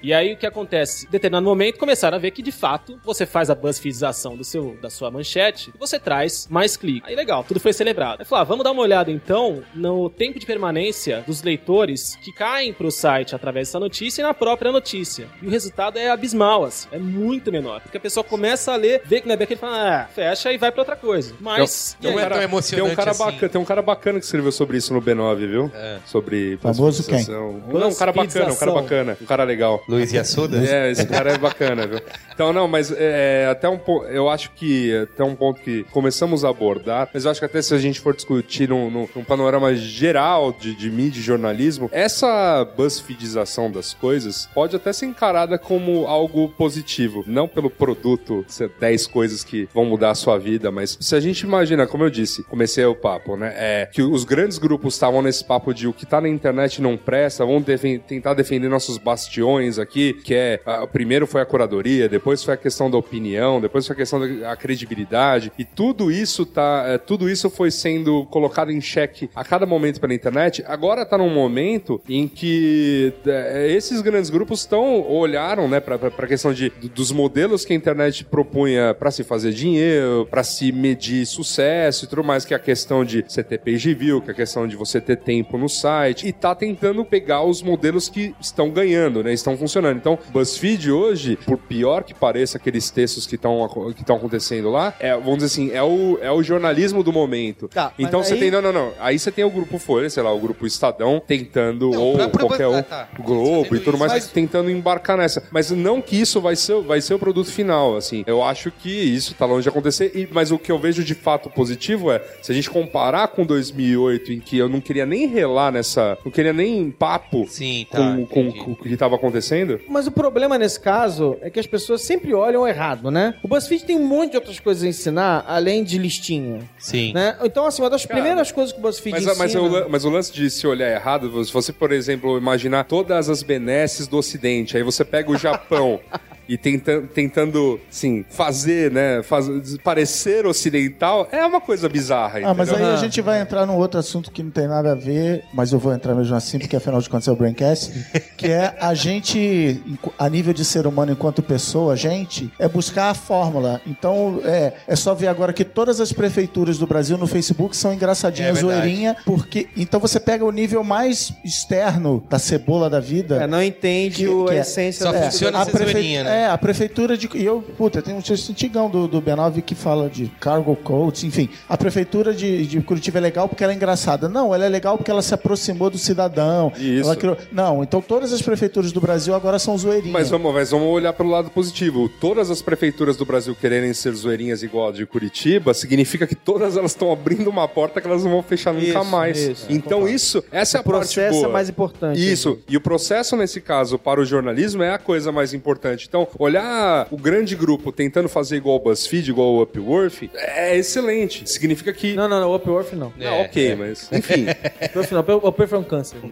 E aí o que acontece? Em determinado momento começaram a ver que de fato você faz a BuzzFeedização do seu, da sua manchete e você traz mais cliques. Aí legal, tudo foi celebrado. Aí falou, ah, vamos dar uma olhada então no tempo de permanência dos leitores que caem pro site através dessa notícia e na própria notícia. E o resultado é abismal, assim, é muito menor. Porque a pessoa começa a ler, vê que não é bem aquele fala, ah, fecha e vai pra outra coisa. Mas. Não aí? é tão Tem um, emocionante cara assim. bacana, tem um cara bacana que escreveu sobre isso no B9, viu? É. Sobre Famoso quem? Não, um cara bacana. bacana, um cara bacana, um cara legal. Luiz Yassuda? É, esse cara é bacana, viu? Então, não, mas é, até um ponto, eu acho que até um ponto que começamos a abordar, mas eu acho que até se a gente for discutir num, num, num panorama geral de, de mídia e jornalismo, essa buzzfeedização das coisas pode até ser encarada como algo positivo, não pelo produto, ser 10 coisas que vão mudar a sua vida, mas se a gente imagina, como eu disse, comecei o papo, né, é que os grandes grupos estavam nesse papo de o que tá na internet não presta, vamos defen- tentar defender nossos bastiões aqui, que é, o primeiro foi a curadoria, depois foi a questão da opinião, depois foi a questão da a credibilidade, e tudo isso tá, é, tudo isso foi sendo colocado em xeque a cada momento pela internet. Agora tá num momento em que é, esses grandes grupos estão olharam, né, para a questão de dos modelos que a internet propunha para se fazer dinheiro, para se medir sucesso e tudo mais, que é a questão de você ter page view, que é a questão de você ter tempo no site, e tá tentando pegar os modelos que estão ganhando, né, estão funcionando. Então, BuzzFeed hoje, por pior que pareça aqueles textos que estão que estão acontecendo lá, é, vamos dizer assim, é o, é o jornalismo do momento. Tá, então você aí- tem, não, não, não. Aí você tem o grupo Folha, sei lá, o grupo Estadão tentando, Não, ou pra- pra- qualquer ah, um, tá. Globo e tudo isso, mais, mas- tentando embarcar nessa. Mas não que isso vai ser, vai ser o produto final, assim. Eu acho que isso tá longe de acontecer, e, mas o que eu vejo de fato positivo é, se a gente comparar com 2008, em que eu não queria nem relar nessa, não queria nem papo Sim, tá. com, com, com o que tava acontecendo, Mas o problema nesse caso é que as pessoas sempre olham errado, né? O BuzzFeed tem um monte de outras coisas a ensinar, além de listinha, Sim. né? Então, assim, uma das Cara, primeiras coisas que o BuzzFeed Mas, ensina... mas, o, lan- mas o lance de se olhar errado, se você, por exemplo, imaginar todas as benesses do Ocidente, aí você pega o Japão [laughs] e tenta, tentando, assim, fazer, né, faz, parecer ocidental, é uma coisa bizarra, Ah, mas aí entendeu? a gente vai entrar num outro assunto que não tem nada a ver, mas eu vou entrar mesmo assim, porque afinal de contas é o Braincast, que é a gente, a nível de ser humano enquanto pessoa, a gente, é buscar a fórmula. Então, é, é só ver agora que todas as prefeituras do Brasil no Facebook são engraçadinhas, É zoeirinha, porque... Então você pega o nível mais externo da cebola da vida... É, não entende Que- o- que a é- essência Só da funciona a zoeirinha, né? É, a prefeitura de. E eu, puta, tem um texto antigão do, do B9 que fala de cargo coach, enfim. A prefeitura de, de Curitiba é legal porque ela é engraçada. Não, ela é legal porque ela se aproximou do cidadão. Isso. Ela criou... Não, então todas as prefeituras do Brasil agora são zoeirinhas. Mas vamos, mas vamos olhar pelo lado positivo. Todas as prefeituras do Brasil quererem ser zoeirinhas igual a de Curitiba, significa que todas elas estão abrindo uma porta que elas não vão fechar nunca Isso, mais. isso. então isso, essa é a O processo parte boa. é mais importante. Isso. E o processo, nesse caso, para o jornalismo é a coisa mais importante. Então, olhar o grande grupo tentando fazer igual o BuzzFeed, igual o Upworth, é excelente. Significa que. Não, não, não, o Upworth não. Não, ok, mas. [laughs] Enfim. Upworth não, o Upworth é um câncer. [laughs]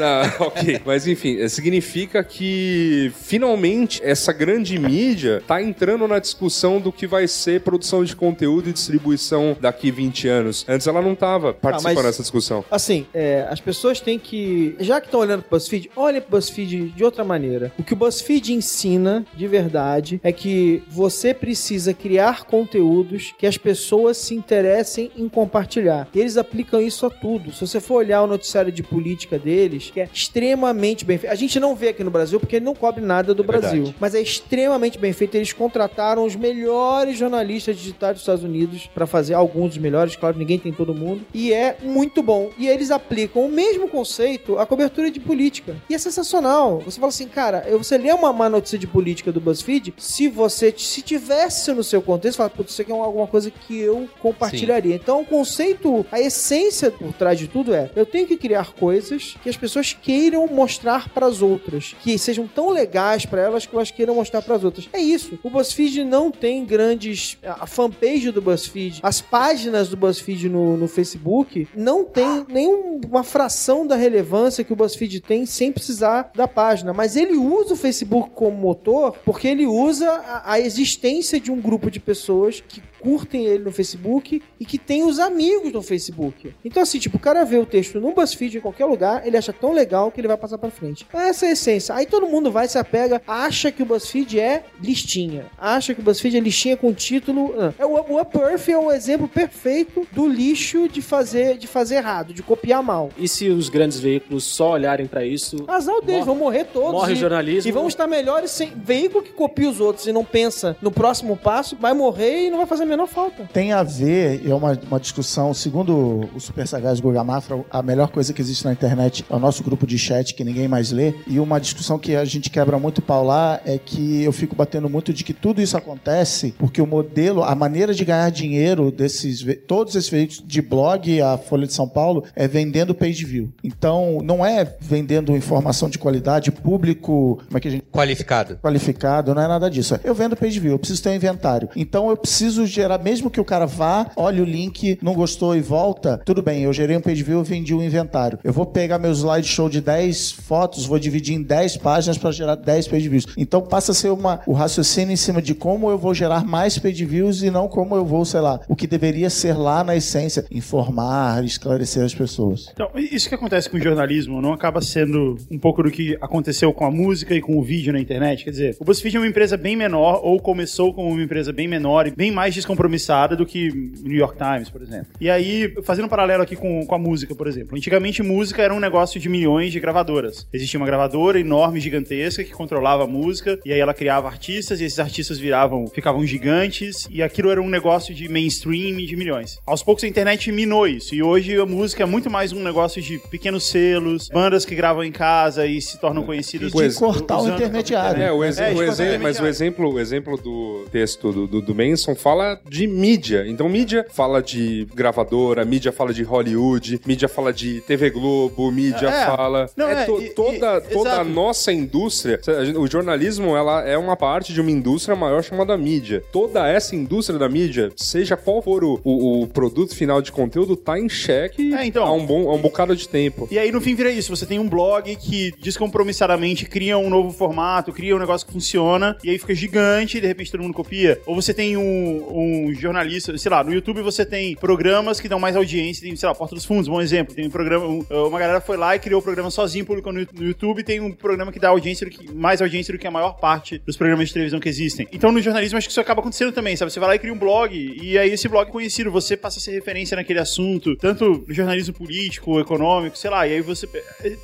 Não, ok. Mas enfim, eh, significa que finalmente essa grande mídia tá entrando na discussão do que vai ser produção de conteúdo e distribuição daqui 20 anos. Antes ela não tava participando mas- dessa discussão. Assim, é, as pessoas têm que. Já que estão olhando pro BuzzFeed, olhem pro BuzzFeed de outra maneira. O que o BuzzFeed ensina, de verdade, é que você precisa criar conteúdos que as pessoas se interessem em compartilhar. E eles aplicam isso a tudo. Se você for olhar o noticiário de política deles, que é extremamente bem feito. A gente não vê aqui no Brasil porque ele não cobre nada do Brasil. verdade. Mas é extremamente bem feito. Eles contrataram os melhores jornalistas digitais dos Estados Unidos para fazer alguns dos melhores, claro, ninguém tem todo mundo. E é muito bom. E eles aplicam o mesmo conceito à cobertura de política. E é sensacional. Você fala assim, cara, eu- você lê uma, uma notícia de política do BuzzFeed, se você se tivesse no seu contexto, fala, putz, isso aqui é alguma coisa que eu compartilharia. Então, o conceito, a essência por trás de tudo é, eu tenho que criar coisas que as pessoas queiram mostrar para as outras, que sejam tão legais para elas que elas queiram mostrar para as outras. É isso. O BuzzFeed não tem grandes a fanpage do BuzzFeed, as páginas do BuzzFeed no, no Facebook não tem nenhuma fração da relevância que o BuzzFeed tem sem precisar da página, mas ele usa o Facebook como motor porque ele usa a, a existência de um grupo de pessoas que curtem ele no Facebook e que tem os amigos no Facebook. Então, assim, tipo, o cara vê o texto no BuzzFeed em qualquer lugar, ele acha tão legal que ele vai passar pra frente. Então, essa é a essência. Aí todo mundo vai, se apega, acha que o BuzzFeed é listinha. Acha que o BuzzFeed é listinha com título. Ah. É, o, o Upworth é um exemplo perfeito do lixo de fazer, de fazer errado, de copiar mal. E se os grandes veículos só olharem pra isso, Azar deles, vão morrer todos. morre e, o jornalismo. E vão estar melhores sem. Veículo que copia os outros e não pensa no próximo passo, vai morrer e não vai fazer menor falta. Tem a ver, e é uma, uma discussão, segundo o Super Sagaz Guga Mafra, a melhor coisa que existe na internet é o nosso grupo de chat que ninguém mais lê. E uma discussão que a gente quebra muito pau lá é que eu fico batendo muito de que tudo isso acontece porque o modelo, a maneira de ganhar dinheiro desses, todos esses veículos de blog, a Folha de São Paulo, é vendendo page view. Então, não é vendendo informação de qualidade, público, como é que a gente Qualificado. qualificado, não é nada disso. Eu vendo page view, eu preciso ter um inventário. Então eu preciso gerar, mesmo que o cara vá, olhe o link, não gostou e volta, tudo bem, eu gerei um page view, eu vendi um inventário. Eu vou pegar meu slideshow de 10 fotos, vou dividir em 10 páginas para gerar 10 page views. Então passa a ser uma, o raciocínio em cima de como eu vou gerar mais page views e não como eu vou, sei lá, o que deveria ser lá na essência, informar, esclarecer as pessoas. Então, isso que acontece com o jornalismo não acaba sendo um pouco do que aconteceu com a música e com o vídeo na internet? Quer dizer, o BuzzFeed é uma empresa bem menor, ou começou como uma empresa bem menor e bem mais descompromissada do que o New York Times, por exemplo. E aí, fazendo um paralelo aqui com, com a música, por exemplo. Antigamente, música era um negócio de milhões de gravadoras. Existia uma gravadora enorme, gigantesca, que controlava a música, e aí ela criava artistas, e esses artistas viravam, ficavam gigantes, e aquilo era um negócio de mainstream de milhões. Aos poucos a internet minou isso, e hoje a música é muito mais um negócio de pequenos selos, bandas que gravam em casa e se tornam conhecidas. De cortar o intermediário. É, o, ex- É, o de exemplo, qualquer mas o exemplo, o exemplo do texto do, do, do Manson fala de mídia. Então, mídia fala de gravadora, mídia fala de Hollywood, mídia fala de TV Globo, mídia É. fala. Não, é é, to- toda e- toda a nossa indústria. O jornalismo ela é uma parte de uma indústria maior chamada mídia. Toda essa indústria da mídia, seja qual for o, o, o produto final de conteúdo, tá em xeque É, então. há, um bom, há um bocado de tempo. E aí, no fim, vira isso. Você tem um blog que descompromissadamente cria um novo formato, cria um negócio que funciona, e aí fica gigante e de repente todo mundo copia. Ou você tem um, um jornalista, sei lá, no YouTube você tem programas que dão mais audiência, tem, sei lá, Porta dos Fundos, bom exemplo. Tem um programa, um- uma galera foi lá e criou o programa sozinho, publicou no, no YouTube, tem um programa que dá audiência que, mais audiência do que a maior parte dos programas de televisão que existem. Então, no jornalismo, acho que isso acaba acontecendo também, sabe? Você vai lá e cria um blog, e aí esse blog conhecido, você passa a ser referência naquele assunto, tanto no jornalismo político, econômico, sei lá, e aí você.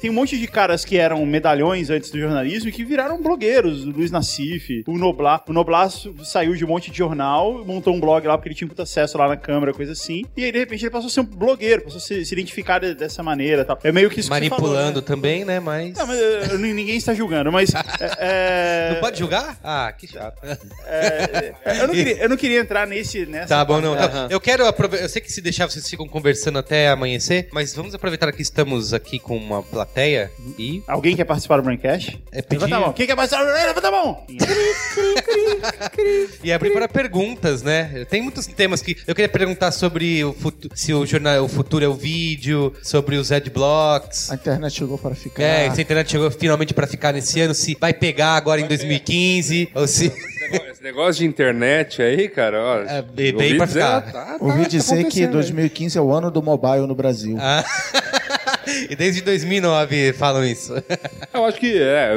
Tem um monte de caras que eram medalhões antes do jornalismo e que viraram blogueiros. O Luiz Nassif, o Noblar. O Noblar saiu de um monte de jornal, montou um blog lá porque ele tinha muito acesso lá na câmera, coisa assim. E aí, de repente, ele passou a ser um blogueiro, passou a se, se identificar de- dessa maneira tal. É meio que isso que você falou, Manipulando né? também, né? Mas. Não, mas eh, ninguém está julgando, mas. é, [laughs] Não pode julgar? Ah, que chato. [laughs] é, eu, não queria, eu não queria entrar nesse, nessa. Tá bom, não. tá. Eu quero aproveitar. Eu sei que se deixar vocês ficam conversando até amanhecer, mas vamos aproveitar que estamos aqui com uma plateia e Alguém quer participar do Braincast? É pedir- Levanta a mão. Quem quer participar? Levanta a mão. [laughs] E abrir para perguntas, né? Tem muitos temas que eu queria perguntar sobre o futu- se o jornal, o futuro é o vídeo, sobre os adblocks. A internet chegou para ficar. É, se a internet chegou finalmente para ficar nesse ano, se vai pegar agora em 2015, ou se Esse negócio de internet aí, cara, ó. É, bem ouvi pra dizer, ficar. tá- tá Ouvi dizer que acontecendo aí. 2015 é o ano do mobile no Brasil. Ah. [laughs] E desde 2009 falam isso. Eu acho que é.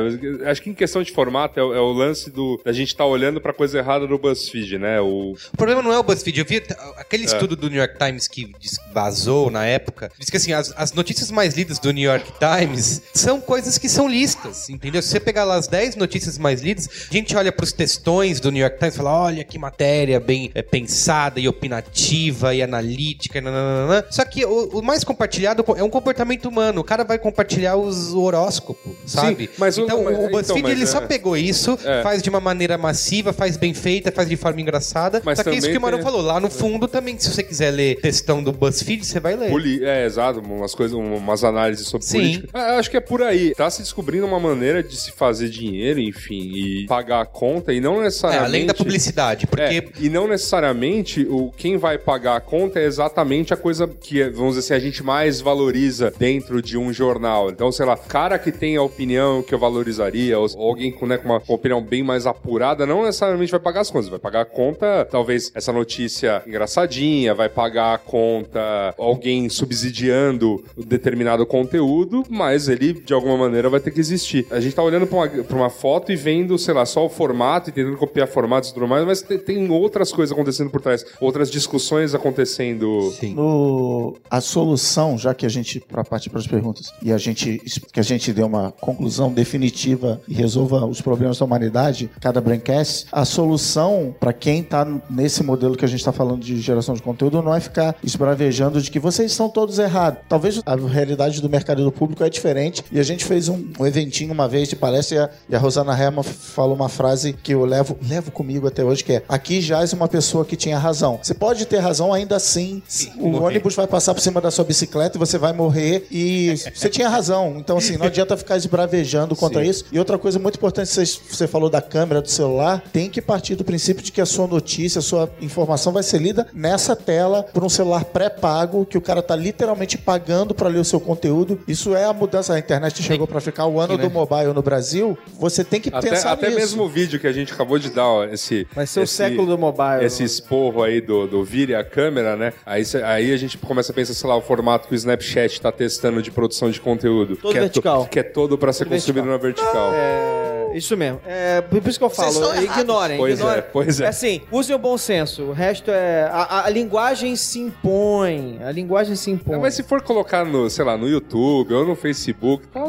Acho que em questão de formato é, o- é o lance do da gente estar olhando pra coisa errada no BuzzFeed, né? O, O problema não é o BuzzFeed. Eu vi aquele É. estudo do New York Times que vazou na época. Diz que assim, as, as notícias mais lidas do New York Times são coisas que são listas, entendeu? Se você pegar lá as 10 notícias mais lidas, a gente olha pros textões do New York Times e fala: olha que matéria bem é, pensada e opinativa e analítica. Nananana. Só que o, o mais compartilhado é um comportamento humano. O cara vai compartilhar os horóscopos, sabe? mas o- então, mas- o BuzzFeed então, mas ele só é. pegou isso, É. faz de uma maneira massiva, faz bem feita, faz de forma engraçada. Mas Só que é isso que o Marão tem- falou. Lá no fundo também, se você quiser ler textão do BuzzFeed, você vai ler. Poli- É, exato, umas coisas, umas análises sobre Sim. política. Ah, acho que é por aí. Tá se descobrindo uma maneira de se fazer dinheiro, enfim, e pagar a conta, e não É, necessariamente. além da publicidade, porque É, e não necessariamente o quem vai pagar a conta é exatamente a coisa que, vamos dizer assim, a gente mais valoriza dentro de um jornal. Então, sei lá, cara que tem a opinião que eu valorizaria, ou alguém com, né, com uma opinião bem mais apurada, não necessariamente vai pagar as contas. Vai pagar a conta, talvez, essa notícia engraçadinha, vai pagar a conta alguém subsidiando determinado conteúdo, mas ele, de alguma maneira, vai ter que existir. A gente tá olhando pra uma, pra uma foto e vendo, sei lá, só o formato e tentando copiar formatos e tudo mais, mas tem, tem outras coisas acontecendo por trás, outras discussões acontecendo. Sim. No, a solução, já que a gente, para para as perguntas e a gente que a gente dê uma conclusão definitiva e resolva os problemas da humanidade, cada Braincast, a solução para quem está nesse modelo que a gente está falando de geração de conteúdo não é ficar esbravejando de que vocês estão todos errados. Talvez a realidade do mercado do público é diferente e a gente fez um, um eventinho uma vez de palestra e a, e a Rosana Herman falou uma frase que eu levo, levo comigo até hoje, que é aqui jaz uma pessoa que tinha razão. Você pode ter razão ainda assim, o morrer. ônibus vai passar por cima da sua bicicleta e você vai morrer e você tinha razão. Então, assim, não adianta ficar esbravejando contra isso. E outra coisa muito importante, você falou da câmera do celular, tem que partir do princípio de que a sua notícia, a sua informação vai ser lida nessa tela por um celular pré-pago, que o cara tá literalmente pagando para ler o seu conteúdo. Isso é a mudança. A internet chegou para ficar o ano né? do mobile no Brasil. Você tem que Até, pensar até nisso. mesmo o vídeo que a gente acabou de dar, ó, esse. Vai ser o esse- século do mobile. Esse esporro aí do, do vire a câmera, né? Aí, aí a gente começa a pensar, sei lá, o formato que o Snapchat tá testando de produção de conteúdo. Todo que é vertical. que é todo pra ser Todo consumido na vertical. É, isso mesmo. É, por isso que eu falo, ignorem. Pois é, ignorem. pois é. Assim, usem o bom senso. O resto é. A, a- a linguagem se impõe. A linguagem se impõe. Não, mas se for colocar no, sei lá, no YouTube ou no Facebook, tá,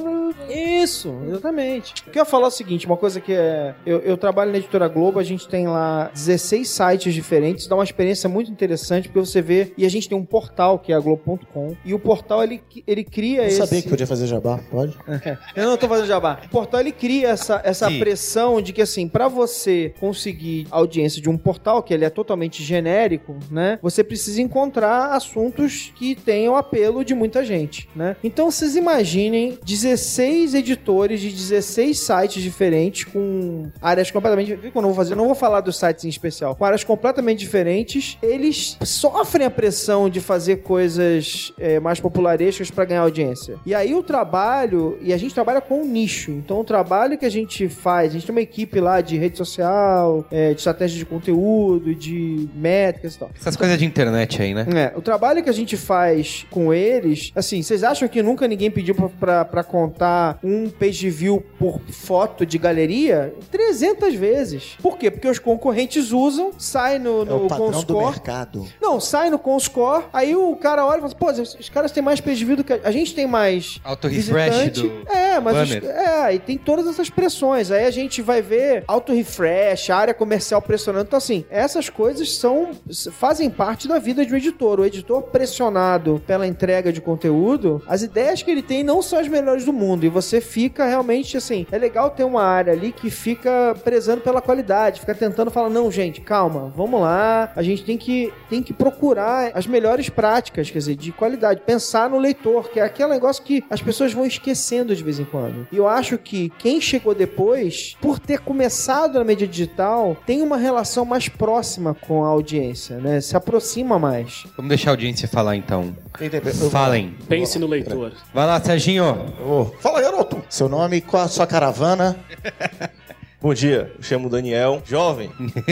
Isso, exatamente. O que eu ia falar é o seguinte, uma coisa que é... Eu, eu trabalho na Editora Globo, a gente tem lá 16 sites diferentes, dá uma experiência muito interessante, porque você vê... E a gente tem um portal, que é a Globo.com, e o portal, ele, ele cria Eu esse... sabia que podia fazer jabá, pode? [laughs] Eu não tô fazendo jabá. O portal ele cria essa, essa Sim. pressão de que, assim, pra você conseguir audiência de um portal, que ele é totalmente genérico, né? Você precisa encontrar assuntos que tenham apelo de muita gente, né? Então vocês imaginem 16 editores de 16 sites diferentes com áreas completamente. Viu que eu não vou fazer? Eu não vou falar dos sites em especial. Com áreas completamente diferentes, eles sofrem a pressão de fazer coisas é, mais popularescas para ganhar audiência. E aí o trabalho, e a gente trabalha com um nicho. Então o trabalho que a gente faz, a gente tem uma equipe lá de rede social, é, de estratégia de conteúdo, de métricas e tal. Essas coisas de internet aí, né? É, o trabalho que a gente faz com eles, assim, vocês acham que nunca ninguém pediu pra, pra, pra contar um page view por foto de galeria? 300 vezes. Por quê? Porque os concorrentes usam, sai no, É no o padrão do Comscore. mercado. Não, sai no Comscore, aí o cara olha e fala, pô, os caras têm mais page view do que a, gente tem mais Auto-refresh do É, mas os, é, e tem todas essas pressões. Aí a gente vai ver auto-refresh, área comercial pressionando. Então, assim, essas coisas são fazem parte da vida de um editor. O editor pressionado pela entrega de conteúdo, as ideias que ele tem não são as melhores do mundo. E você fica realmente assim. É legal ter uma área ali que fica prezando pela qualidade, fica tentando falar: não, gente, calma, vamos lá. A gente tem que, tem que procurar as melhores práticas, quer dizer, de qualidade. Pensar no leitor, que é aquele negócio que as pessoas vão esquecendo de vez em quando. E eu acho que quem chegou depois, por ter começado na mídia digital, tem uma relação mais próxima com a audiência, né? Se aproxima mais. Vamos deixar a audiência falar então. Falem. Pense no leitor. Vai lá, Serginho. Ô, Fala, garoto! Seu nome, qual a sua caravana? [laughs] Bom dia, eu chamo Daniel. Jovem,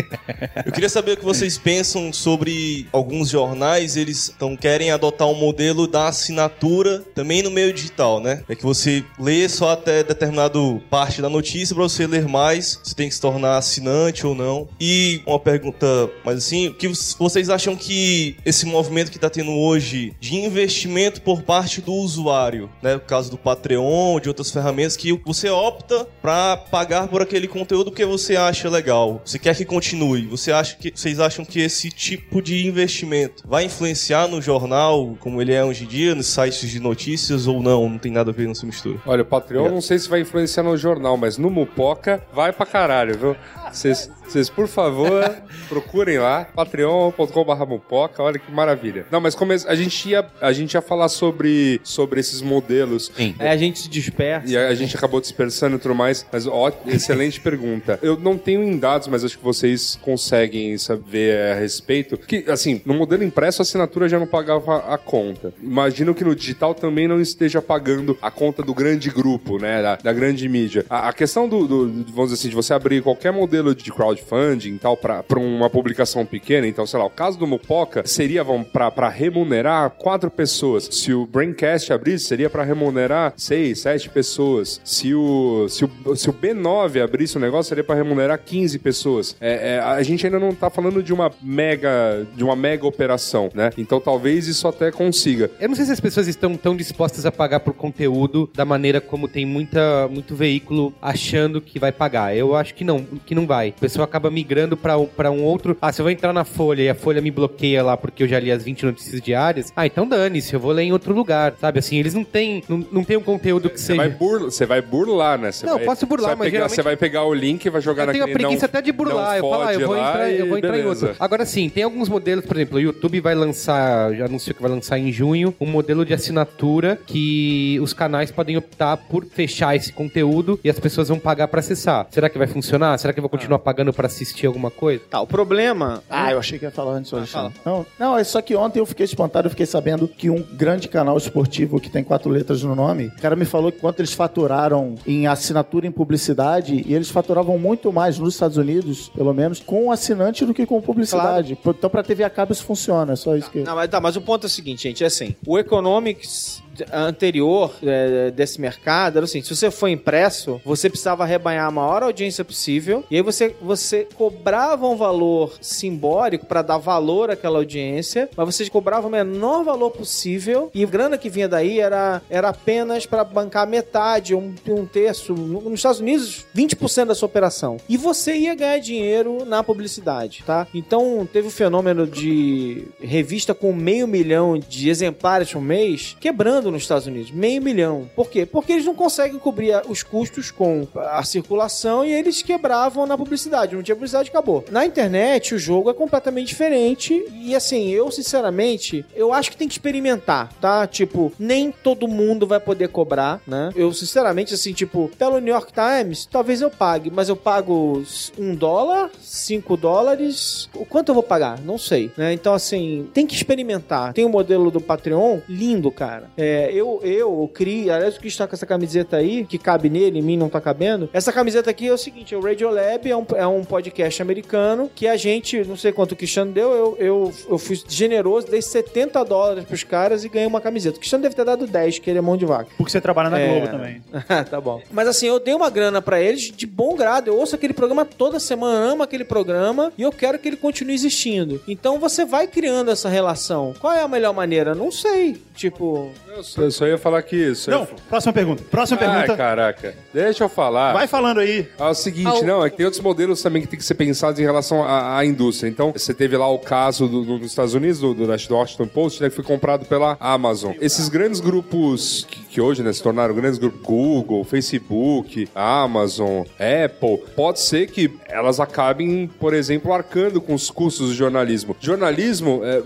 [laughs] eu queria saber o que vocês pensam sobre alguns jornais, eles tão, querem adotar um modelo da assinatura também no meio digital, né? É que você lê só até determinado parte da notícia, para você ler mais, você tem que se tornar assinante ou não. E uma pergunta, mas assim, o que vocês acham que esse movimento que tá tendo hoje de investimento por parte do usuário, né? No caso do Patreon, de outras ferramentas, que você opta para pagar por aquele conteúdo que você acha legal. Você quer que continue. Você acha que vocês acham que esse tipo de investimento vai influenciar no jornal como ele é hoje em dia, nos sites de notícias ou não? Não tem nada a ver, não se mistura. Olha, o Patreon não sei se vai influenciar no jornal, mas no Mupoca vai pra caralho, viu? Vocês, vocês, por favor, [laughs] procurem lá, patreon.com.br Mupoca, olha que maravilha. Não, mas como a gente ia, a gente ia falar sobre, sobre esses modelos. Sim. Aí a gente se dispersa. E a, a gente acabou dispersando e tudo mais, mas ó, excelente pergunta. Eu não tenho em dados, mas acho que vocês conseguem saber a respeito. Que, assim, no modelo impresso a assinatura já não pagava a conta. Imagino que no digital também não esteja pagando a conta do grande grupo, né, da, da grande mídia. A, a questão do, do- vamos dizer assim, de você abrir qualquer modelo de crowdfunding e tal para uma publicação pequena, então, sei lá, o caso do Mupoca seria para remunerar quatro pessoas. Se o Braincast abrisse, seria para remunerar seis, sete pessoas. Se o, se o, se o B9 abrisse o negócio, seria para remunerar 15 pessoas. É, é, a gente ainda não tá falando de uma mega de uma mega operação, né? Então talvez isso até consiga. Eu não sei se as pessoas estão tão dispostas a pagar por conteúdo da maneira como tem muita, muito veículo achando que vai pagar. Eu acho que não, que não vai. A pessoa acaba migrando para um, outro. Ah, se eu vou entrar na Folha e a Folha me bloqueia lá porque eu já li as 20 notícias diárias, ah, então dane-se, eu vou ler em outro lugar, sabe? Assim, eles não têm, não, não tem um conteúdo que Você seja... vai, burla, você vai burlar, né? Você Não, vai- posso burlar, mas pegar, geralmente- Você vai pegar o link e vai jogar Eu tenho a preguiça não- até de burlar. Eu falo, ah, eu vou entrar, eu vou entrar em outro. Agora sim, tem alguns modelos, por exemplo, o YouTube vai lançar, já anunciou que vai lançar em junho, um modelo de assinatura que os canais podem optar por fechar esse conteúdo e as pessoas vão pagar pra acessar. Será que vai funcionar? Será que eu vou continuar pagando pra assistir alguma coisa? Tá, o problema. Ah, eu achei que ia falar antes, Alexandre. Não, não, é só que ontem eu fiquei espantado, eu fiquei sabendo que um grande canal esportivo que tem quatro letras no nome, o cara me falou que quanto eles faturaram em assinatura em publicidade, e eles faturavam muito mais nos Estados Unidos, pelo menos, com assinante do que com publicidade. Então pra TV a cabo isso funciona, é só isso que... Não, mas, tá, mas o ponto é o seguinte, gente, é assim, o Economics anterior é, desse mercado era assim, se você for impresso, você precisava arrebanhar a maior audiência possível, e aí você, você cobrava um valor simbólico para dar valor àquela audiência, mas você cobrava o menor valor possível, e a grana que vinha daí era, era apenas para bancar metade, um, um terço, nos Estados Unidos, 20% da sua operação. E você ia ganhar dinheiro na publicidade, tá? Então teve o fenômeno de revista com meio milhão de exemplares por mês quebrando nos Estados Unidos. Meio milhão. Por quê? Porque eles não conseguem cobrir os custos com a circulação e eles quebravam na publicidade. Não tinha publicidade, acabou. Na internet, o jogo é completamente diferente. E assim, eu sinceramente, eu acho que tem que experimentar, tá? Tipo, nem todo mundo vai poder cobrar, né? Eu sinceramente, assim, tipo, pelo New York Times, talvez eu pague, mas eu pago um dólar, cinco dólares. O quanto eu vou pagar? Não sei, né? Então, assim, tem que experimentar. Tem o modelo do Patreon, lindo, cara. É, eu, eu, o Cri, aliás, o Cri está com essa camiseta aí, que cabe nele, em mim não tá cabendo. Essa camiseta aqui é o seguinte: o Radiolab é um, é um podcast americano que a gente, não sei quanto o Cristiano deu, eu, eu, eu fui generoso, dei 70 dólares pros caras e ganhei uma camiseta. O Cristiano deve ter dado 10, que ele é mão de vaca. Porque você trabalha na É. Globo também. [laughs] tá bom. Mas assim, eu dei uma grana pra eles de bom grado. Eu ouço aquele programa toda semana, amo aquele programa e eu quero que ele continue existindo. Então você vai criando essa relação. Qual é a melhor maneira? Não sei. Tipo, Eu só, eu só ia falar que isso. Não, próxima pergunta. Próxima pergunta. Ai, caraca. Deixa eu falar. Vai falando aí. É o seguinte, não, é que tem outros modelos também que tem que ser pensados em relação à, à indústria. Então, você teve lá o caso do, do- dos Estados Unidos, do, do do Washington Post, né, que foi comprado pela Amazon. Esses grandes grupos que, que hoje né, se tornaram grandes grupos, Google, Facebook, Amazon, Apple, pode ser que elas acabem, por exemplo, arcando com os custos do jornalismo. Jornalismo, é,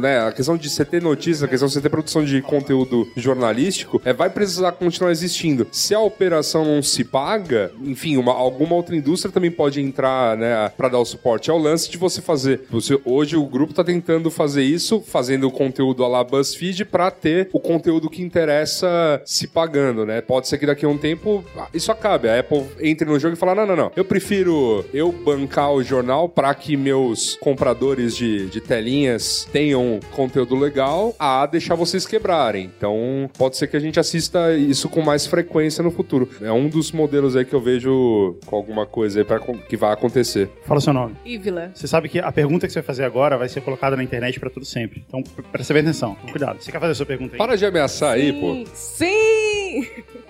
né, a questão de você ter notícias, a questão de você ter produção de conteúdo jornalístico, é, vai precisar continuar existindo. Se a operação não se paga, enfim, uma- alguma outra indústria também pode entrar, né, para dar o suporte. É o lance de você fazer. Você, hoje o grupo tá tentando fazer isso, fazendo o conteúdo a la BuzzFeed para ter o conteúdo que interessa se pagando, né? Pode ser que daqui a um tempo ah, isso acabe. A Apple entre no jogo e fala: não, não, não. Eu prefiro eu bancar o jornal para que meus compradores de, de telinhas tenham conteúdo legal a deixar vocês quebrarem. Então, pode ser que a gente assista isso com mais frequência no futuro. É um dos modelos aí que eu vejo com alguma coisa aí pra, que vai acontecer. Fala o seu nome. Ívila. Você sabe que a pergunta que você vai fazer agora vai ser colocada na internet pra tudo sempre. Então, pre- presta bem atenção. Cuidado. Você quer fazer a sua pergunta aí? Para de ameaçar aí, pô. Sim!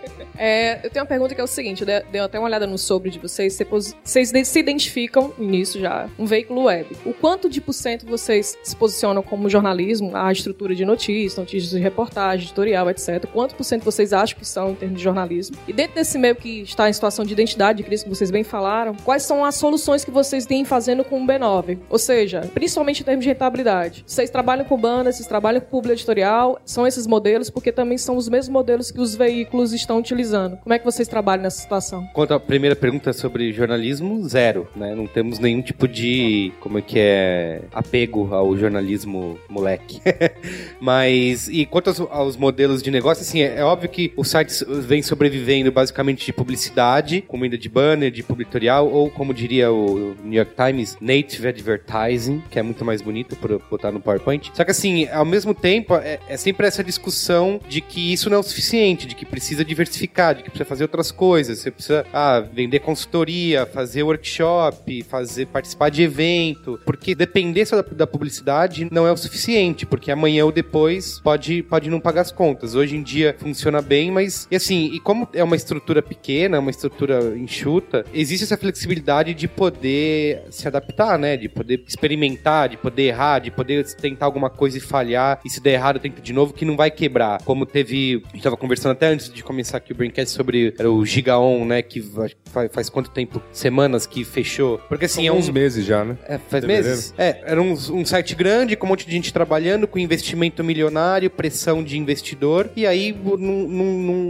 [laughs] É, eu tenho uma pergunta que é o seguinte: eu dei- até uma olhada no sobre de vocês. Vocês se identificam nisso já, um veículo web. O quanto de por cento vocês se posicionam como jornalismo, a estrutura de notícias, notícias de reportagem, editorial, etc. Quanto por cento vocês acham que são em termos de jornalismo? E dentro desse meio que está em situação de identidade, de crise que vocês bem falaram, quais são as soluções que vocês têm fazendo com o B9? Ou seja, principalmente em termos de rentabilidade. Vocês trabalham com banda, vocês trabalham com público editorial, são esses modelos, porque também são os mesmos modelos que os veículos estão utilizando pesquisando. Como é que vocês trabalham nessa situação? Quanto à primeira pergunta sobre jornalismo, zero, né? Não temos nenhum tipo de, como é que é, apego ao jornalismo moleque. [laughs] Mas, e quanto aos, aos modelos de negócio, assim, é, é óbvio que os sites vêm sobrevivendo basicamente de publicidade, com ainda de banner, de publicitorial, ou como diria o New York Times, native advertising, que é muito mais bonito por botar no PowerPoint. Só que assim, ao mesmo tempo, é, é sempre essa discussão de que isso não é o suficiente, de que precisa diversificar, de que precisa fazer outras coisas. Você precisa ah, vender consultoria, fazer workshop, fazer participar de evento, porque depender só da, da publicidade não é o suficiente, porque amanhã ou depois pode, pode não pagar as contas. Hoje em dia funciona bem, mas e assim, e como é uma estrutura pequena, uma estrutura enxuta, existe essa flexibilidade de poder se adaptar, né? De poder experimentar, de poder errar, de poder tentar alguma coisa e falhar, e se der errado, tenta de novo, que não vai quebrar. Como teve. A gente tava conversando até antes de começar aqui o Braincast sobre era o Gigaon, né? Que faz, faz quanto tempo? Semanas que fechou. Porque assim, é Alguns um. meses já, né? É, faz meses? É, era um, um site grande, com um monte de gente trabalhando, com investimento milionário, pressão de investidor, e aí não, não,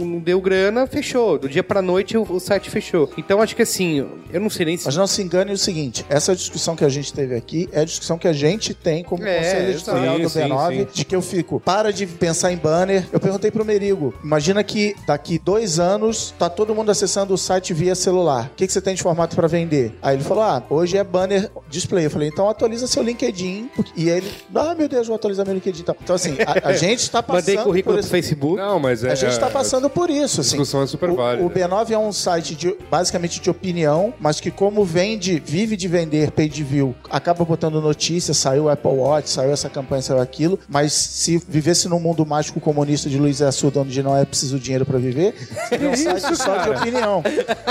não, deu grana, fechou. Do dia pra noite o, o site fechou. Então acho que assim, eu não sei nem se. Mas não se engane o seguinte, essa discussão que a gente teve aqui é a discussão que a gente tem como É, conselho editorial sim, do sim, B9, sim. de que eu fico, para de pensar em banner. Eu perguntei pro Merigo, imagina que daqui dois anos tá todo mundo acessando o site via celular. O que, que você tem de formato para vender? Aí ele falou, ah, hoje é banner display. Eu falei, então atualiza seu LinkedIn. E ele, ah, meu Deus, vou atualizar meu LinkedIn. Então, então assim, a, a gente está passando Mandei currículo por pro esse... Facebook. Não, mas é. A gente está é- passando por isso, A assim. discussão é super O- válida. O, B9 é um site de, basicamente de opinião, mas que como vende, vive de vender page view, acaba botando notícias, saiu o Apple Watch, saiu essa campanha, saiu aquilo, mas se vivesse num mundo mágico comunista de Luiz Assuda, onde não é preciso dinheiro pra viver, seria um site só de opinião.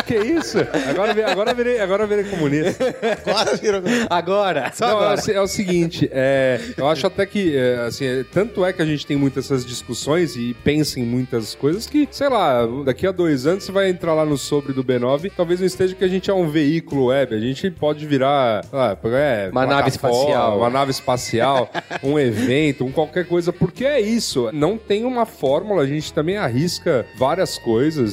Que isso? Agora, agora, virei, agora virei comunista. Agora virou... Agora! Só Não, é, o, agora. se- é o seguinte, é, eu acho até que, é, assim, é, tanto é que a gente tem muitas essas discussões e pensa em muitas coisas que, sei lá, daqui a dois anos você vai entrar lá no sobre do B9, talvez não esteja que a gente é um veículo web, a gente pode virar, ah, é, Uma nave plataforma, espacial. uma nave espacial, um evento, um qualquer coisa, porque é isso, não tem uma fórmula, a gente também arrisca várias coisas,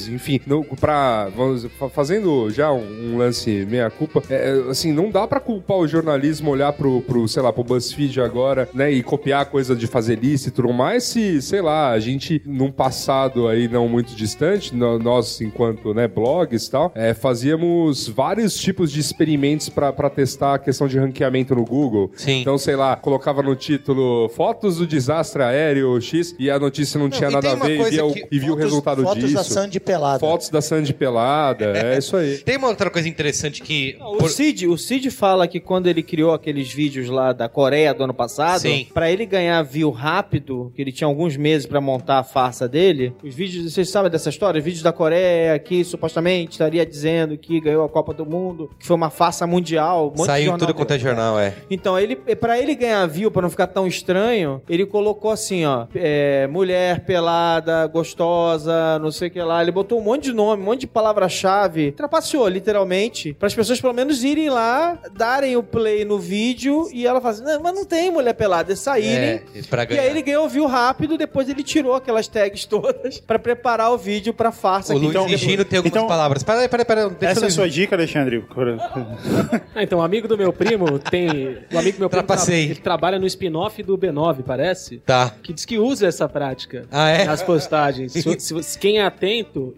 enfim, não, pra, vamos, fa- fazendo já um, um lance meia culpa, é, é, assim, não dá pra culpar o jornalismo olhar pro, pro, sei lá, pro BuzzFeed agora, né, e copiar coisa de fazer lista e tudo mais, se, sei lá, a gente, num passado aí não muito distante, no- nós, enquanto, né, blogs e tal, é, fazíamos vários tipos de experimentos pra pra testar a questão de ranqueamento no Google. Sim. Então, sei lá, colocava no título fotos do desastre aéreo X e a notícia não, tinha e nada a ver e, via o- que- e viu o Fotos- resultado fotos disso. da Sandy pelada. Fotos da Sandy pelada, é isso aí. [laughs] Tem uma outra coisa interessante que. O por- Cid, o Cid fala que quando ele criou aqueles vídeos lá da Coreia do ano passado, Sim. pra ele ganhar view rápido, que ele tinha alguns meses pra montar a farsa dele, os vídeos, vocês sabem dessa história? Os vídeos da Coreia que supostamente estaria dizendo que ganhou a Copa do Mundo, que foi uma farsa mundial. um Saiu jornal tudo quanto é jornal, é. Então, ele, para ele ganhar view, pra não ficar tão estranho, ele colocou assim, ó, é, mulher pelada, gostosa, não sei o que lá. Ele botou um monte de nome, um monte de palavra-chave. Trapaceou, literalmente, para as pessoas pelo menos irem lá, darem o play no vídeo e ela fala assim, mas não tem mulher pelada, e saírem. É, pra E aí ele ganhou view rápido, depois ele tirou aquelas tags [laughs] todas pra preparar o vídeo pra farsa. O que Luiz então, Gino tem algumas então- palavras. Peraí, peraí, peraí. Deixa Essa é eu a sua dica, Alexandre? Ah, então, um amigo do meu primo tem. O amigo do meu primo tra- Trapacei. ele trabalha no spin-off do B9, parece. Tá. Que diz que usa essa prática Ah, é? nas postagens. Se, [laughs] se- se- quem é atento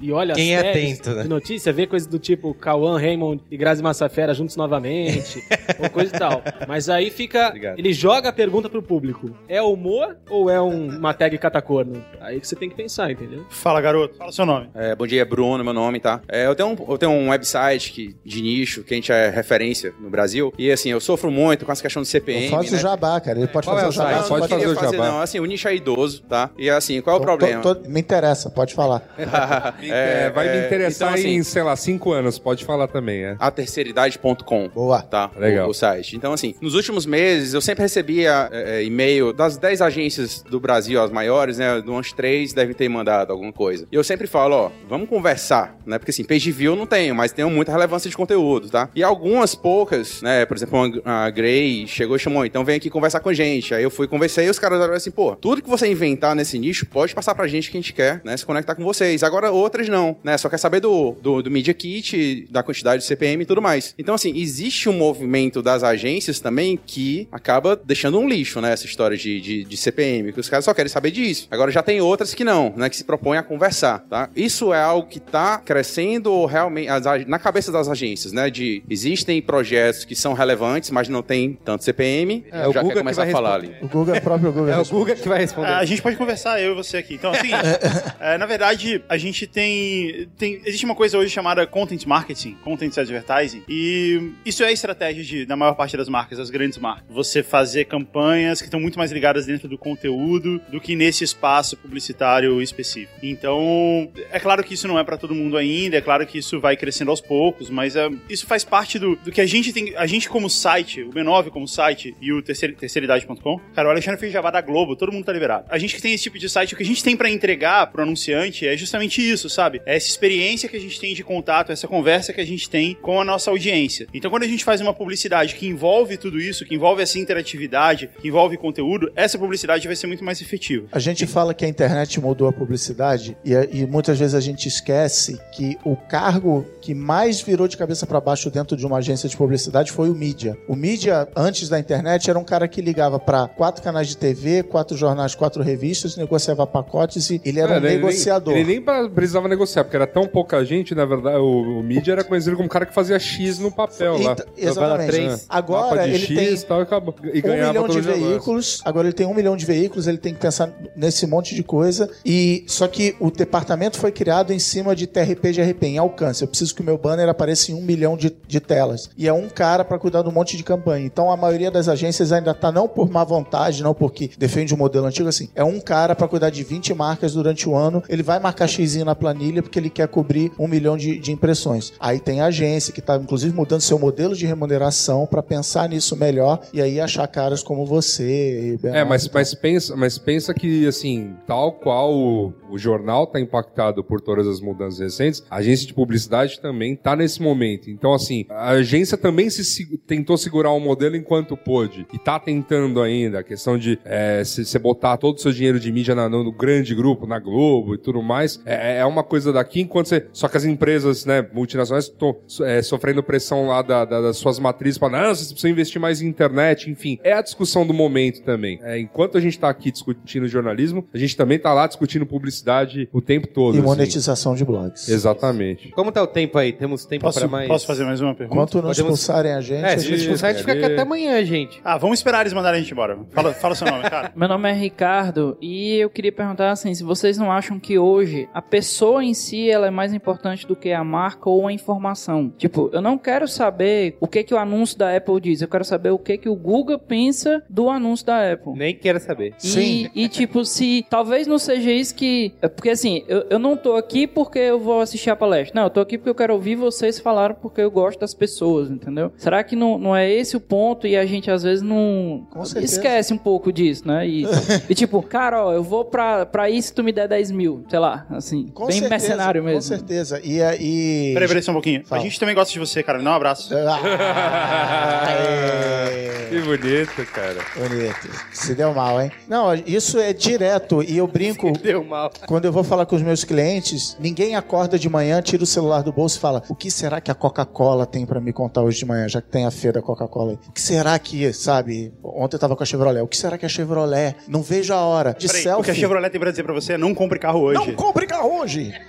e olha Quem as é atento, né? de notícia, vê coisas do tipo Cauã, Raymond e Grazi Massafera juntos novamente, [laughs] ou coisa e tal. Mas aí fica. Obrigado. Ele joga a pergunta pro público: é humor ou é um- uma tag catacorno? Aí que você tem que pensar, entendeu? Fala, garoto. Fala o seu nome. É, bom dia, Bruno, meu nome, tá? É, eu, tenho um, eu tenho um website que, de nicho, que a gente é referência no Brasil. E assim, eu sofro muito com essa questão de CPM. Faz né? o jabá, cara. Ele pode Qual fazer é o jabá. você Pode não fazer o fazer, jabá. não. Assim, o nicho é idoso, tá? E assim, qual é o Tô- problema? tô- tô- me interessa, pode falar. [laughs] [laughs] É, vai me é, interessar então, assim, em, sei lá, cinco anos. Pode falar também, é. aterceiridade.com. Boa. Tá, Legal. O, o site. Então, assim, nos últimos meses eu sempre recebia é, é, e-mail das 10 agências do Brasil, as maiores, né? De umas três devem ter mandado alguma coisa. E eu sempre falo, ó, vamos conversar, né? Porque assim, page view eu não tenho, mas tenho muita relevância de conteúdo, tá? E algumas poucas, né? Por exemplo, a Gray chegou e chamou, então vem aqui conversar com a gente. Aí eu fui conversei e os caras falaram assim, pô, tudo que você inventar nesse nicho pode passar pra gente que a gente quer, né? Se conectar com vocês. Agora outras não, né? Só quer saber do, do, do Media Kit, da quantidade de CPM e tudo mais. Então, assim, existe um movimento das agências também que acaba deixando um lixo, né? Essa história de, de, de CPM, que os caras só querem saber disso. Agora já tem outras que não, né? Que se propõem a conversar, tá? Isso é algo que tá crescendo realmente as na cabeça das agências, né? De existem projetos que são relevantes, mas não tem tanto CPM. É, o já Guga quer que começar vai a falar ali. O Google, o próprio Google. É o Guga que vai responder. A gente pode conversar, eu e você aqui. Então, assim, [laughs] é, na verdade, a gente tem, tem. Existe uma coisa hoje chamada content marketing, content advertising, e isso é a estratégia de, da maior parte das marcas, das grandes marcas. Você fazer campanhas que estão muito mais ligadas dentro do conteúdo do que nesse espaço publicitário específico. Então, é claro que isso não é para todo mundo ainda, é claro que isso vai crescendo aos poucos, mas é, isso faz parte do, do que a gente tem. A gente, como site, o B9 como site e o terceiridade.com, cara, o Alexandre fez jabá da Globo, todo mundo tá liberado. A gente que tem esse tipo de site, o que a gente tem para entregar pro anunciante é justamente isso, sabe? É essa experiência que a gente tem de contato, essa conversa que a gente tem com a nossa audiência. Então, quando a gente faz uma publicidade que envolve tudo isso, que envolve essa interatividade, que envolve conteúdo, essa publicidade vai ser muito mais efetiva. A gente fala que a internet mudou a publicidade e, e muitas vezes a gente esquece que o cargo que mais virou de cabeça para baixo dentro de uma agência de publicidade foi o mídia. O mídia, antes da internet, era um cara que ligava para quatro canais de TV, quatro jornais, quatro revistas, negociava pacotes e ele era um É, ele nem- negociador. Ele nem precisava negociar, porque era tão pouca gente, na verdade, o, o mídia era conhecido como o cara que fazia X no papel lá. Então, exatamente. três, Agora, mapa de ele X tem tal, e acabou. E um ganhava milhão de veículos. Agora ele tem um milhão de veículos, ele tem que pensar nesse monte de coisa. E só que o departamento foi criado em cima de TRP de RP, em alcance. Eu preciso que o meu banner apareça em um milhão de, de telas. E é um cara para cuidar de um monte de campanha. Então a maioria das agências ainda tá não por má vontade, não porque defende o modelo antigo assim. É um cara para cuidar de 20 marcas durante o ano. Ele vai marcar X na planilha porque ele quer cobrir um milhão de, de impressões. Aí tem a agência que tá inclusive mudando seu modelo de remuneração para pensar nisso melhor e aí achar caras como você. e É, mas, mas, pensa, mas pensa que, assim, tal qual o, o jornal tá impactado por todas as mudanças recentes, a agência de publicidade também tá nesse momento. Então, assim, a agência também se, se- tentou segurar o modelo enquanto pôde. E tá tentando ainda. A questão de você botar todo o seu dinheiro de mídia na- no grande grupo, na Globo e tudo mais, é, é uma coisa daqui, enquanto você. Só que as empresas, né, multinacionais estão sofrendo pressão lá da- da- das suas matrizes, falando, não, vocês precisam investir mais em internet, enfim. É a discussão do momento também. É, enquanto a gente tá aqui discutindo jornalismo, a gente também tá lá discutindo publicidade o tempo todo. E assim. monetização de blogs. Exatamente. Como tá o tempo aí? Temos tempo para mais. posso fazer mais uma pergunta? Enquanto não Podemos- expulsarem a gente, É, a se gente expulsar, a gente fica aqui até amanhã, gente. Ah, vamos esperar eles mandarem a gente embora. Fala, fala seu nome, cara. Meu nome é Ricardo e eu queria perguntar assim, se vocês não acham que hoje a pessoa em si ela é mais importante do que a marca ou a informação. Tipo, eu não quero saber o que que o anúncio da Apple diz, eu quero saber o que que o Google pensa do anúncio da Apple. Nem quero saber. E, e, tipo, se talvez não seja isso que. é Porque assim, eu, eu não tô aqui porque eu vou assistir a palestra. Não, eu tô aqui porque eu quero ouvir vocês falar porque eu gosto das pessoas, entendeu? Será que não, não é esse o ponto e a gente às vezes não. Com certeza. Esquece um pouco disso, né? E, [laughs] e tipo, cara, ó, eu vou pra, pra isso se tu me der 10 mil, sei lá, assim, Com bem certeza, mercenário Com mesmo. certeza. E aí. Peraí, peraí só um pouquinho. Fala. A gente também gosta de você, cara. Me dá um abraço. Ah, [laughs] é. Que bonito, cara. Bonito. Se deu mal, hein? Não, isso é direto. E eu brinco. Deu mal. Quando eu vou falar com os meus clientes, ninguém acorda de manhã, tira o celular do bolso e fala: O que será que a Coca-Cola tem pra me contar hoje de manhã, já que tem a feira da Coca-Cola aí? O que será que, sabe? Ontem eu tava com a Chevrolet. O que será que a Chevrolet? Não vejo a hora. De Peraí, selfie. o que a Chevrolet tem pra dizer pra você é não compre carro hoje. Não compre carro hoje!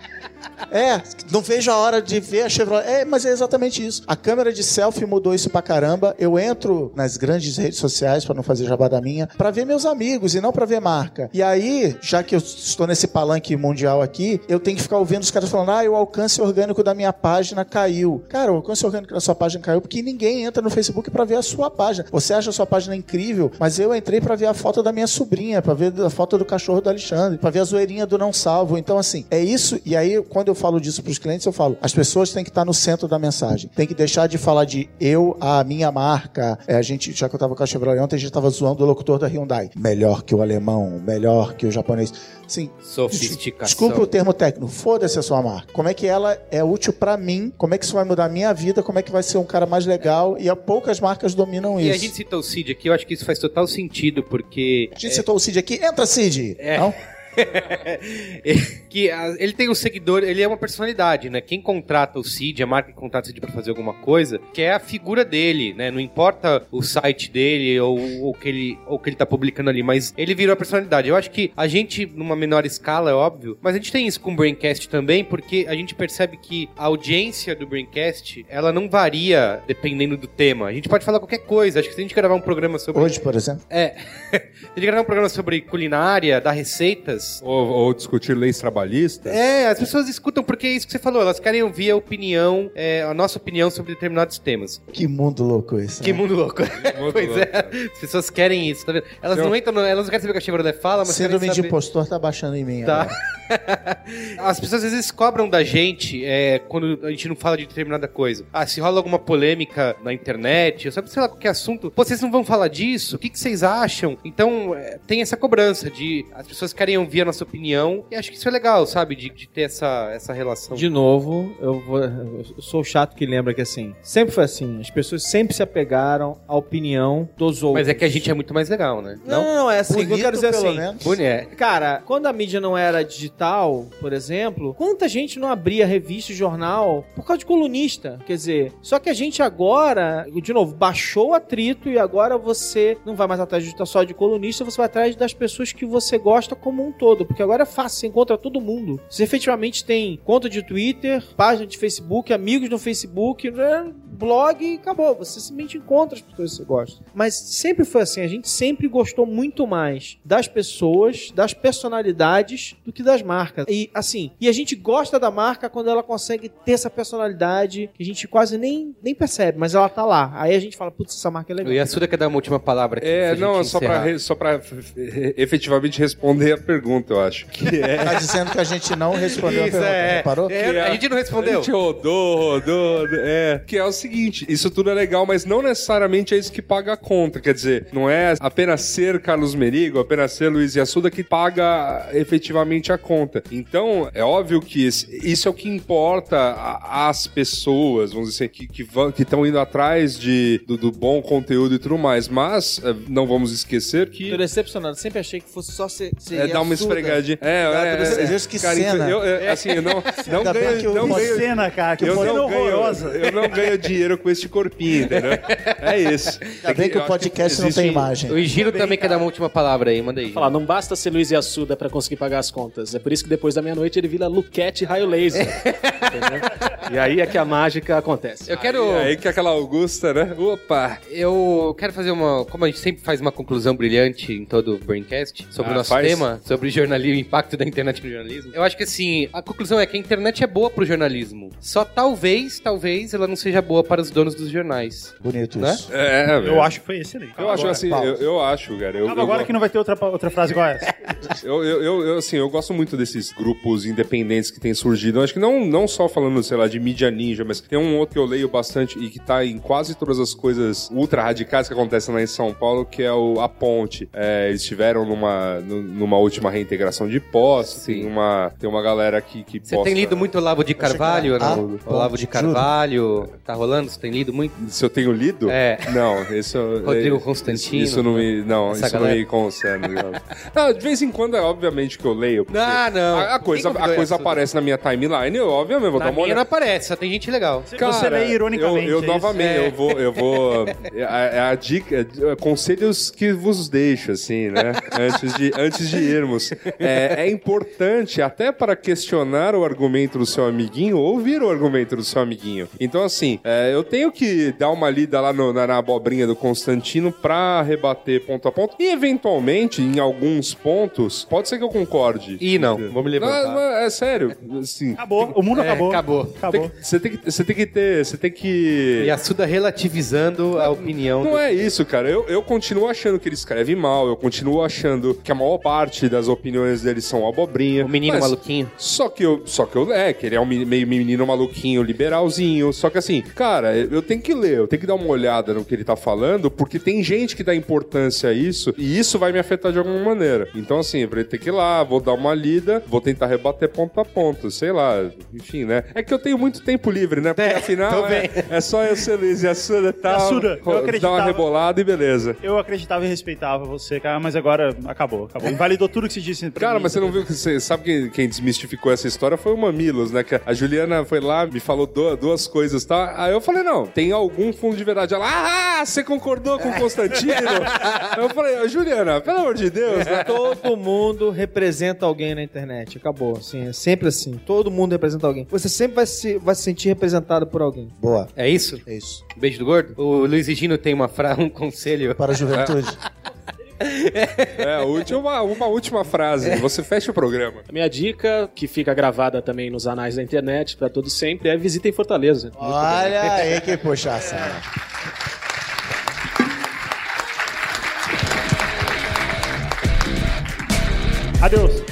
É, não vejo a hora de ver a Chevrolet. É, mas é exatamente isso. A câmera de selfie mudou isso pra caramba. Eu entro nas grandes redes sociais, pra não fazer jabá da minha, pra ver meus amigos e não pra ver marca. E aí, já que eu estou nesse palanque mundial aqui, eu tenho que ficar ouvindo os caras falando: ah, o alcance orgânico da minha página caiu. Cara, o alcance orgânico da sua página caiu porque ninguém entra no Facebook pra ver a sua página. Você acha a sua página incrível, mas eu entrei pra ver a foto da minha sobrinha, pra ver a foto do cachorro do Alexandre, pra ver a zoeirinha do não salvo. Então, assim, é isso. E aí, quando eu falo disso pros clientes, eu falo: as pessoas têm que estar no centro da mensagem. Tem que deixar de falar de eu, a minha marca. É, a gente, já que eu tava com a Chevrolet ontem, a gente tava zoando o locutor da Hyundai. Melhor que o alemão, melhor que o japonês. Sim, Sofisticação. Desculpa o termo técnico, foda-se a sua marca. Como é que ela é útil pra mim? Como é que isso vai mudar a minha vida? Como é que vai ser um cara mais legal? E poucas marcas dominam E isso. a gente citou o Cid aqui, eu acho que isso faz total sentido, porque. A gente citou o Cid aqui. Entra, Cid! É. Não? [laughs] [laughs] que ah, ele tem um seguidor, ele é uma personalidade, né? Quem contrata o Cid, a marca que contrata o Cid pra fazer alguma coisa, que é a figura dele, né? Não importa o site dele ou o que ele, ou que ele tá publicando ali, mas ele virou a personalidade. Eu acho que a gente, numa menor escala, é óbvio, mas a gente tem isso com o Braincast também, porque a gente percebe que a audiência do Braincast, ela não varia dependendo do tema. A gente pode falar qualquer coisa. Acho que se a gente gravar um programa sobre... Hoje, por exemplo. É. [laughs] se a gente gravar um programa sobre culinária, dar receitas, Ou, ou discutir leis trabalhistas. é, as pessoas escutam porque é isso que você falou, elas querem ouvir a opinião, é, a nossa opinião sobre determinados temas. Que mundo louco esse. Que né? mundo louco. Muito [laughs] pois louco. é, as pessoas querem isso, tá vendo? Elas Então- não entram, no, elas não querem saber o que a Chevrolet fala, mas Síndrome querem de saber... impostor tá baixando em mim. Tá. [laughs] As pessoas às vezes cobram da gente é, quando a gente não fala de determinada coisa. Ah, se rola alguma polêmica na internet, ou sabe, sei lá, qualquer assunto, pô, vocês não vão falar disso? O que, que vocês acham? Então, é, tem essa cobrança de as pessoas querem ouvir a nossa opinião e acho que isso é legal, sabe? De, de ter essa, essa relação. De novo, eu, vou, eu sou o chato que lembra que assim, sempre foi assim, as pessoas sempre se apegaram à opinião dos outros. Mas é que a gente é muito mais legal, né? Não, não, não, é assim, Bonito, eu quero dizer assim. menos. Bonito. é. Cara, quando a mídia não era digital, por exemplo, quanta gente não abria revista e jornal por causa de colunista? Quer dizer, só que a gente agora, de novo, baixou o atrito e agora você não vai mais atrás de só de colunista, você vai atrás das pessoas que você gosta como um todo, porque agora é fácil, você encontra todo mundo. Você efetivamente tem conta de Twitter, página de Facebook, amigos no Facebook, né, blog e acabou. Você simplesmente encontra as pessoas que você gosta. Mas sempre foi assim, a gente sempre gostou muito mais das pessoas, das personalidades, do que das marcas. E assim, e a gente gosta da marca quando ela consegue ter essa personalidade que a gente quase nem, nem percebe, mas ela tá lá. Aí a gente fala, putz, essa marca é legal. O Yasuda quer dar uma última palavra aqui. É, não, só pra, só pra eh, efetivamente responder a pergunta, eu acho. Que é. Tá dizendo que a gente não respondeu Isso, a pergunta. é. Reparou? É, a gente não A respondeu. gente rodou, rodou, é. Que é o seguinte, isso tudo é legal, mas não necessariamente é isso que paga a conta. Quer dizer, não é apenas ser Carlos Merigo, apenas ser Luiz Assuda que paga efetivamente a conta. Então, é óbvio que isso é o que importa a- às pessoas, vamos dizer, que que vão- que estão indo atrás de, do, do bom conteúdo e tudo mais. Mas, eh, não vamos esquecer que Tô decepcionado, sempre achei que fosse só ser. é dar uma esfregadinha. É, é, é, Deus, que cara, cena. Eu, eu- assim, eu não, não Ainda ganho, que o não você- ganho, Cena, cara, que eu cena não, ganho, horrorosa. eu não ganho dinheiro com esse corpinho, entendeu? É isso. Ainda bem que o podcast não tem imagem. O Igiro também quer dar uma última palavra aí, manda aí. Falar, não basta ser Luiz Assuda pra conseguir pagar as contas. É por isso que depois da meia-noite ele vira Luquete Raio Laser. entendeu? [laughs] E aí é que a mágica acontece. Eu quero. E aí que aquela Augusta, né? Opa! Eu quero fazer uma. Como a gente sempre faz uma conclusão brilhante em todo o Braincast sobre Ah, o nosso faz? tema, sobre jornalismo, o impacto da internet no jornalismo. Eu acho que assim, a conclusão é que a internet é boa pro jornalismo. Só talvez, talvez ela não seja boa para os donos dos jornais. Bonito Né? isso. É, Eu velho. acho que foi excelente. Eu acho assim, eu, eu acho, cara. Eu, eu, agora que não vai ter outra, outra frase igual essa. [laughs] eu, eu, eu, eu, assim, eu gosto muito desses grupos independentes que têm surgido. Eu acho que não, não só falando, sei lá, de mídia ninja, mas tem um outro que eu leio bastante e que tá em quase todas as coisas ultra radicais que acontecem lá em São Paulo, que é o A Ponte. É, eles estiveram numa, nu- numa última reintegração de posse, tem uma, tem uma galera que, que Você tem lido muito Olavo de Carvalho? era- não? Ah, Olavo de juro. Carvalho. Tá rolando? Você tem lido muito? Se eu tenho lido? É. Não, esse eu, [laughs] Rodrigo é- Constantino, Isso não me. Não, isso não galera. me concerne. Não. Não, de vez em quando é obviamente que eu leio. Ah, não. A, a coisa, a coisa aparece na minha timeline, eu obviamente vou Na dar uma minha não olhada. aparece, só tem gente legal. Você lê ironicamente, Eu, eu é isso? novamente, É. eu vou. Eu vou é, a, é a dica. é, conselhos que vos deixo, assim, né? [laughs] antes, de, antes de irmos. [laughs] É, é importante, até para questionar o argumento do seu amiguinho, ouvir o argumento do seu amiguinho. Então, assim, é, eu tenho que dar uma lida lá no- na, na abobrinha do Constantino pra rebater ponto a ponto. E, eventualmente, em alguns pontos, pode ser que eu concorde. Ih, não. Vou me levantar. Não, não, é sério. Assim, Acabou, o mundo É, acabou. acabou. Acabou. você tem, que, você tem que ter. Você tem que. E a Suda relativizando a opinião. Não do- é isso, cara. Eu, eu continuo achando que ele escreve mal, eu continuo achando que a maior parte das opiniões dele são abobrinha. O menino mas maluquinho. Só que eu, só que eu, é, que ele é um meio menino maluquinho, liberalzinho. Só que assim, cara, eu tenho que ler, eu tenho que dar uma olhada no que ele tá falando, porque tem gente que dá importância a isso, e isso vai me afetar de alguma maneira. Então, assim, eu vou ter que ir lá, vou dar uma lida vou tentar rebater ponto a ponto, sei lá, enfim, né? É que eu tenho muito tempo livre, né? Porque afinal é, é só eu ser Luiz e a Suda e tal, Assuda, eu acreditava- uma rebolada e beleza. Eu acreditava e respeitava você, cara, mas agora acabou, acabou. Invalidou tudo que você disse pra Cara, mim. mas você não viu que você sabe quem, quem desmistificou essa história foi o Mamilos, né? Que a Juliana foi lá, me falou du- duas coisas, tá? Aí eu falei, não, tem algum fundo de verdade. Ela, ah, você concordou com o Constantino? [laughs] Aí eu falei, "Ô, Juliana, pelo amor de Deus, né? Todo mundo representa alguém na internet. Acabou. Assim, é sempre assim. Todo mundo representa alguém. Você sempre vai se, vai se sentir representado por alguém. Boa. É isso? É isso. Beijo do gordo? O Luiz e Gino tem uma fra... um conselho. Para a juventude. [laughs] É, a última, uma última frase. Você fecha o programa. A minha dica, que fica gravada também nos anais da internet pra todo sempre, é visitem Fortaleza. Olha aí que puxação. [laughs] Adeus.